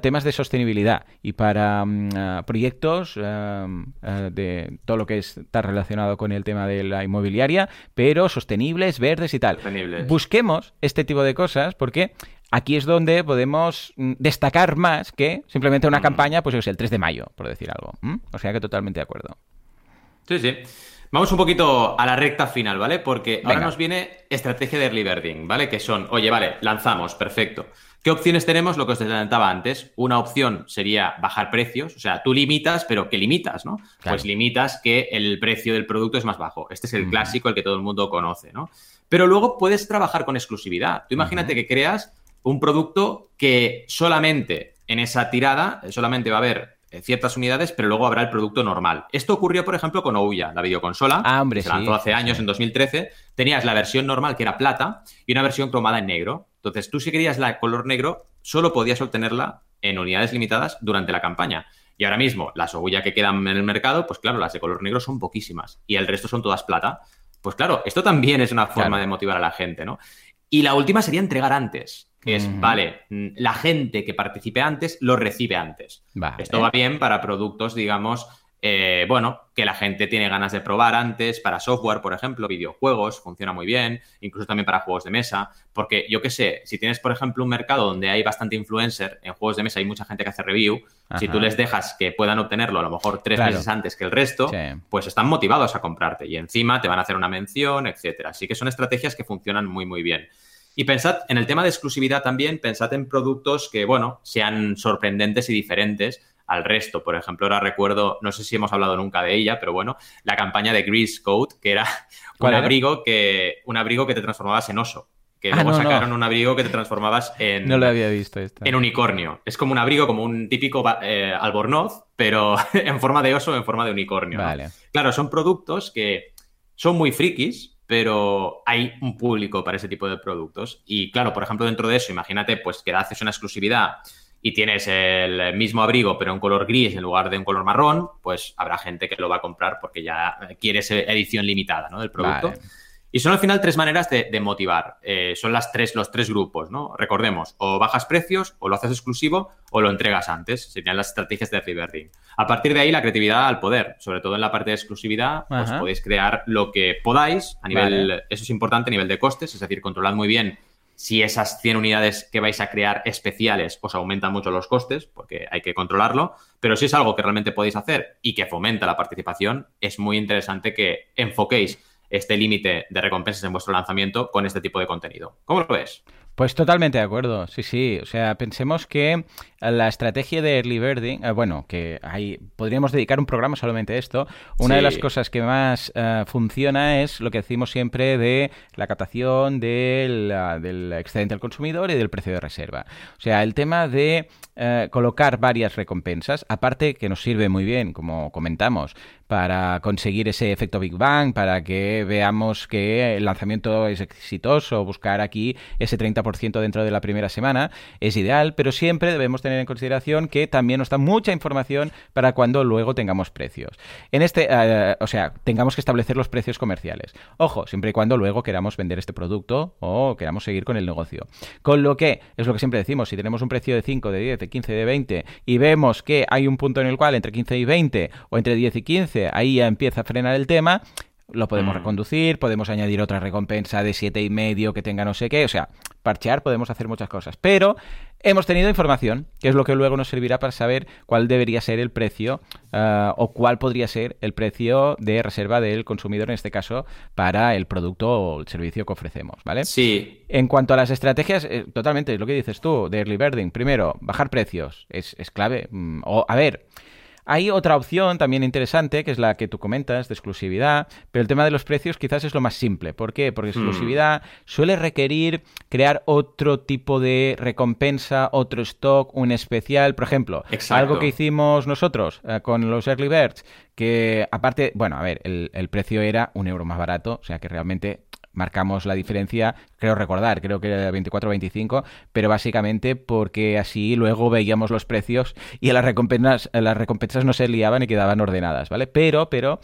temas de sostenibilidad y para mm, proyectos de todo lo que está relacionado con el tema de la inmobiliaria, pero sostenibles, verdes y tal. Busquemos este tipo de cosas porque aquí es donde podemos mm, destacar más que simplemente una campaña, pues es el 3 de mayo, por decir algo. O sea que totalmente de acuerdo. Sí, sí. Vamos un poquito a la recta final, ¿vale? Porque ahora Venga. nos viene estrategia de early birding, ¿vale? Que son, oye, vale, lanzamos, perfecto. ¿Qué opciones tenemos? Lo que os adelantaba antes. Una opción sería bajar precios, o sea, tú limitas, pero ¿qué limitas, no? Claro. Pues limitas que el precio del producto es más bajo. Este es el clásico, el que todo el mundo conoce, ¿no? Pero luego puedes trabajar con exclusividad. Tú imagínate que creas un producto que solamente en esa tirada, solamente va a haber ciertas unidades, pero luego habrá el producto normal. Esto ocurrió, por ejemplo, con Ouya, la videoconsola. Ah, hombre, que se lanzó sí, hace sí, años, sí. en 2013. Tenías la versión normal, que era plata, y una versión cromada en negro. Entonces, tú si querías la color negro, solo podías obtenerla en unidades limitadas durante la campaña. Y ahora mismo, las Ouya que quedan en el mercado, pues claro, las de color negro son poquísimas. Y el resto son todas plata. Pues claro, esto también es una forma Claro. de motivar a la gente, ¿no? Y la última sería entregar antes, que es, vale, la gente que participe antes lo recibe antes. Vale. Esto va bien para productos, digamos, eh, bueno, que la gente tiene ganas de probar antes, para software, por ejemplo, videojuegos, funciona muy bien, incluso también para juegos de mesa, porque yo qué sé, si tienes, por ejemplo, un mercado donde hay bastante influencer en juegos de mesa, hay mucha gente que hace review, si tú les dejas que puedan obtenerlo a lo mejor tres Claro. meses antes que el resto, Sí. pues están motivados a comprarte y encima te van a hacer una mención, etcétera. Así que son estrategias que funcionan muy, muy bien. Y pensad en el tema de exclusividad también, pensad en productos que, bueno, sean sorprendentes y diferentes al resto. Por ejemplo, ahora recuerdo, no sé si hemos hablado nunca de ella, pero bueno, la campaña de Grease Coat, que era un abrigo que un abrigo que te transformabas en oso. Que Ah, luego no, no. sacaron un abrigo que te transformabas en, No lo había visto esto. en unicornio. Es como un abrigo, como un típico eh, albornoz, pero en forma de oso, en forma de unicornio. ¿no? Vale. Claro, son productos que son muy frikis, pero hay un público para ese tipo de productos. Y claro, por ejemplo, dentro de eso, imagínate pues que haces una exclusividad y tienes el mismo abrigo, pero en color gris en lugar de un color marrón, pues habrá gente que lo va a comprar porque ya quiere esa edición limitada ¿no? del producto. Y son al final tres maneras de, de motivar. Eh, son las tres, los tres grupos, ¿no? Recordemos, o bajas precios, o lo haces exclusivo, o lo entregas antes. Serían las estrategias de birding. A partir de ahí, la creatividad al poder. Sobre todo en la parte de exclusividad, pues Ajá. podéis crear lo que podáis a nivel, Vale. eso es importante, a nivel de costes, es decir, controlad muy bien si esas 100 unidades que vais a crear especiales os aumentan mucho los costes, porque hay que controlarlo, pero si es algo que realmente podéis hacer y que fomenta la participación, es muy interesante que enfoquéis este límite de recompensas en vuestro lanzamiento con este tipo de contenido. ¿Cómo lo ves? Pues totalmente de acuerdo, sí, sí. O sea, pensemos que la estrategia de early birding, eh, bueno, que hay, podríamos dedicar un programa solamente a esto. Una de las cosas que más eh, funciona es lo que decimos siempre de la captación del, ah, del excedente al consumidor y del precio de reserva. O sea, el tema de eh, colocar varias recompensas, aparte que nos sirve muy bien, como comentamos, para conseguir ese efecto Big Bang, para que veamos que el lanzamiento es exitoso, buscar aquí ese 30% dentro de la primera semana, es ideal, pero siempre debemos tener en consideración que también nos da mucha información para cuando luego tengamos precios. En este, eh, o sea, tengamos que establecer los precios comerciales. Ojo, siempre y cuando luego queramos vender este producto o queramos seguir con el negocio. Con lo que, es lo que siempre decimos, si tenemos un precio de 5, de 10, de 15, de 20 y vemos que hay un punto en el cual entre 15 y 20 o entre 10 y 15, ahí ya empieza a frenar el tema, lo podemos Mm. reconducir, podemos añadir otra recompensa de siete y medio que tenga no sé qué, o sea, parchear, podemos hacer muchas cosas, pero hemos tenido información, que es lo que luego nos servirá para saber cuál debería ser el precio ah, o cuál podría ser el precio de reserva del consumidor, en este caso, para el producto o el servicio que ofrecemos, ¿vale? Sí, En cuanto a las estrategias, eh, totalmente, lo que dices tú, de early birding. Primero, bajar precios, es, es clave. Mm, O, a ver, hay otra opción también interesante, que es la que tú comentas, de exclusividad, pero el tema de los precios quizás es lo más simple. ¿Por qué? Porque exclusividad suele requerir crear otro tipo de recompensa, otro stock, un especial. Por ejemplo, Exacto. algo que hicimos nosotros eh, con los early birds, que aparte, bueno, a ver, el, el precio era un euro más barato, o sea que realmente marcamos la diferencia, creo recordar, creo que era 24 o 25, pero básicamente porque así luego veíamos los precios y las recompensas, las recompensas no se liaban y quedaban ordenadas, ¿vale? Pero, pero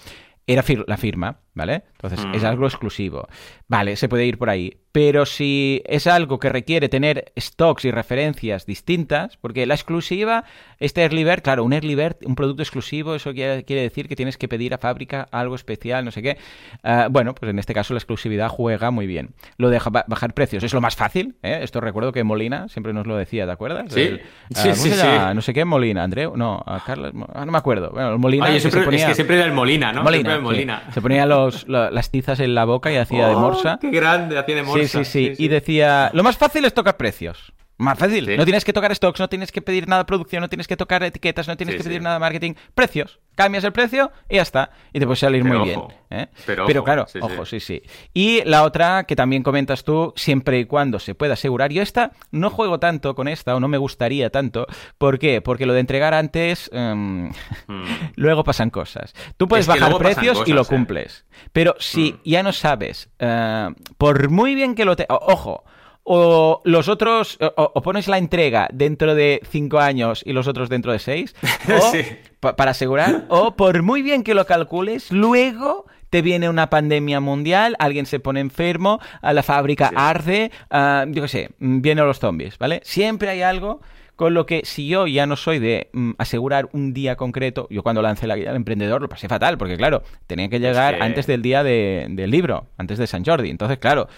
era fir- la firma, ¿vale? Entonces Mm. es algo exclusivo. Vale, se puede ir por ahí. Pero si es algo que requiere tener stocks y referencias distintas, porque la exclusiva, este early bird, claro, un early bird, un producto exclusivo, eso quiere, quiere decir que tienes que pedir a fábrica algo especial, no sé qué. Ah, bueno, pues en este caso la exclusividad juega muy bien. Lo de ja- bajar precios es lo más fácil, ¿eh? Esto recuerdo que Molina siempre nos lo decía, ¿te acuerdas? Sí. El- Sí, ah, ¿cómo sí, llama? sí. No sé qué, Molina, Andreu, no, a Carlos, ah, no me acuerdo. Bueno, Molina Oye, siempre- ponía... es que siempre era el Molina, ¿no? Molina, Siempre el sí. Molina. Se ponía los, los, la- las tizas en la boca y hacía de Oh, morsa. ¡Qué grande! Hacía de morsa. Sí, sí, sí, Y decía, lo más fácil es tocar precios. Más fácil. Sí. No tienes que tocar stocks, no tienes que pedir nada de producción, no tienes que tocar etiquetas, no tienes Sí, que pedir sí. nada de marketing. Precios. Cambias el precio y ya está. Y te puede salir Pero muy ojo, bien. ¿eh? pero ojo, claro, ojo, sí, sí. Y la otra que también comentas tú, siempre y cuando se pueda asegurar. Yo esta no juego tanto con esta o no me gustaría tanto. ¿Por qué? Porque lo de entregar antes... em, Mm. luego pasan cosas. Tú puedes Es bajar precios y lo ¿eh? cumples. Pero si Mm. ya no sabes, eh, por muy bien que lo te... Ojo, o los otros, o, o pones la entrega dentro de cinco años y los otros dentro de seis, o, Sí. pa- para asegurar, o por muy bien que lo calcules, luego te viene una pandemia mundial, alguien se pone enfermo, la fábrica Sí. arde, ah, yo qué sé, mm, vienen los zombies, ¿vale? Siempre hay algo con lo que si yo ya no soy de mm, asegurar un día concreto, yo cuando lancé la guía del emprendedor lo pasé fatal, porque claro, tenía que llegar que- antes del día de- del libro, antes de San Jordi. Entonces, claro,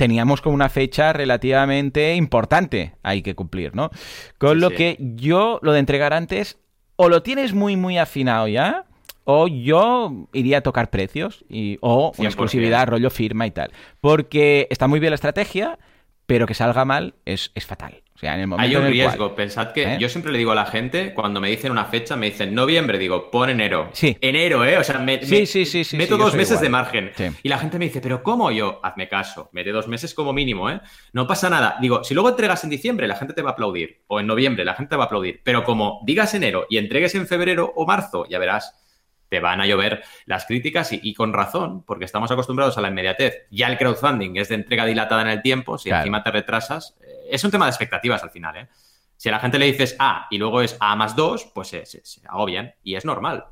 teníamos como una fecha relativamente importante ahí que cumplir, ¿no? Con Sí, lo sí. que yo lo de entregar antes, o lo tienes muy, muy afinado ya, o yo iría a tocar precios, y, o 100%. una exclusividad, rollo firma y tal. Porque está muy bien la estrategia, pero que salga mal es, es fatal. O sea, en el momento Hay un en el riesgo. cual- Pensad que ¿Eh? yo siempre le digo a la gente, cuando me dicen una fecha, me dicen noviembre, digo, pon enero. Sí. Enero, ¿eh? O sea, me, Sí, me- sí, sí, sí, meto sí, dos meses igual. de margen. Sí. Y la gente me dice, ¿pero cómo yo? Hazme caso, mete dos meses como mínimo, ¿eh? No pasa nada. Digo, si luego entregas en diciembre, la gente te va a aplaudir. O en noviembre, la gente te va a aplaudir. Pero como digas enero y entregues en febrero o marzo, ya verás, te van a llover las críticas y, y con razón, porque estamos acostumbrados a la inmediatez. Ya el crowdfunding es de entrega dilatada en el tiempo, si Claro. encima te retrasas, es un tema de expectativas al final, ¿eh? Si a la gente le dices A y luego es A más 2, pues se, se, agobian y es normal.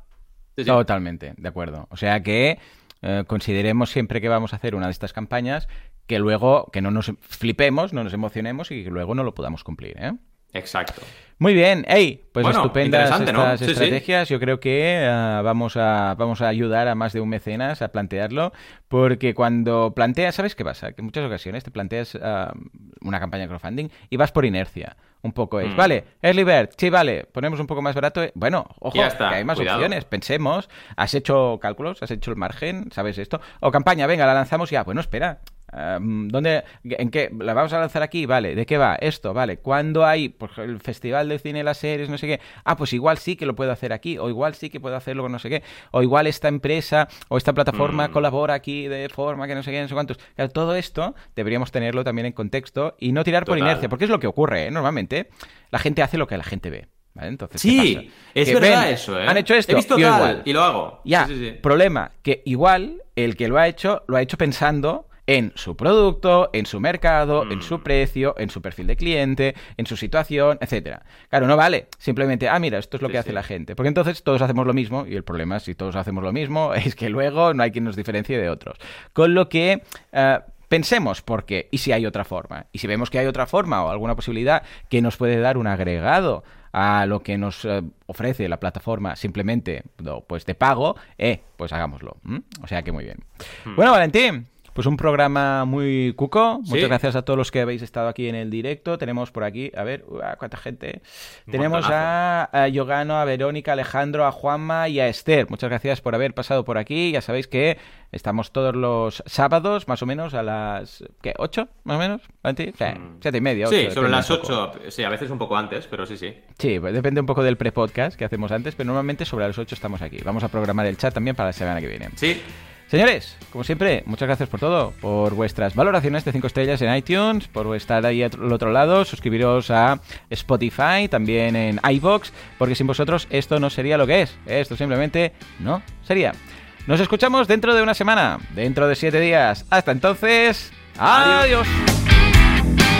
Totalmente, de acuerdo. O sea que eh, consideremos siempre que vamos a hacer una de estas campañas que luego, que no nos flipemos, no nos emocionemos y que luego no lo podamos cumplir, ¿eh? Exacto. Muy bien, hey, pues Bueno, estupendas estas sí. estrategias. Yo creo que ah, vamos a vamos a ayudar a más de un mecenas a plantearlo, porque cuando planteas, ¿sabes qué pasa? Que en muchas ocasiones te planteas ah, una campaña de crowdfunding y vas por inercia. Un poco es, Mm. vale, Early Bird, sí, vale, ponemos un poco más barato. eh, Bueno, ojo, Ya está, que hay más cuidado. opciones, pensemos. ¿Has hecho cálculos? ¿Has hecho el margen? ¿Sabes esto? O campaña, venga, la lanzamos ya. Bueno, espera. ¿Dónde, ¿En qué? ¿La vamos a lanzar aquí? Vale. ¿De qué va? Esto, vale. ¿Cuándo hay el Festival de Cine, las series, no sé qué? Ah, pues igual sí que lo puedo hacer aquí. O igual sí que puedo hacerlo con no sé qué. O igual esta empresa o esta plataforma Mm. colabora aquí de forma que no sé qué, no sé cuántos. Claro, todo esto deberíamos tenerlo también en contexto y no tirar por inercia. Porque es lo que ocurre, ¿eh? Normalmente la gente hace lo que la gente ve. ¿Vale? Entonces, ¿qué Sí, es Que verdad ven, eso, ¿eh? Han hecho esto. He visto tal igual. y lo hago. Ya, Sí, sí, sí. problema, que igual el que lo ha hecho, lo ha hecho pensando en su producto, en su mercado, en Mm. su precio, en su perfil de cliente, en su situación, etcétera. Claro, no vale simplemente, ah, mira, esto es lo Sí, que hace sí. la gente. Porque entonces todos hacemos lo mismo y el problema, si todos hacemos lo mismo, es que luego no hay quien nos diferencie de otros. Con lo que... eh, Pensemos por qué y si hay otra forma. Y si vemos que hay otra forma o alguna posibilidad que nos puede dar un agregado a lo que nos eh, ofrece la plataforma simplemente no, pues de pago, eh, pues hagámoslo. O sea que muy bien. Bueno, Valentín, pues un programa muy cuco. Sí. Muchas gracias a todos los que habéis estado aquí en el directo. Tenemos por aquí, a ver, cuánta gente. Un Tenemos a, a Yogano, a Verónica, a Alejandro, a Juanma y a Esther. Muchas gracias por haber pasado por aquí. Ya sabéis que estamos todos los sábados, más o menos, a las. ¿Qué? ¿Ocho? Más o menos, Valentín? Sí, Mm. siete y media. Sí, ocho, sobre las. 8, sí, a veces un poco antes, pero sí, sí. Sí, pues depende un poco del pre-podcast que hacemos antes, pero normalmente sobre las 8 estamos aquí. Vamos a programar el chat también para la semana que viene. Sí, Señores, como siempre, muchas gracias por todo, por vuestras valoraciones de 5 estrellas en iTunes, por estar ahí al otro lado, suscribiros a Spotify, también en iVoox, porque sin vosotros esto no sería lo que es. Esto simplemente no sería. Nos escuchamos dentro de una semana, dentro de 7 días. Hasta entonces, Adiós. adiós.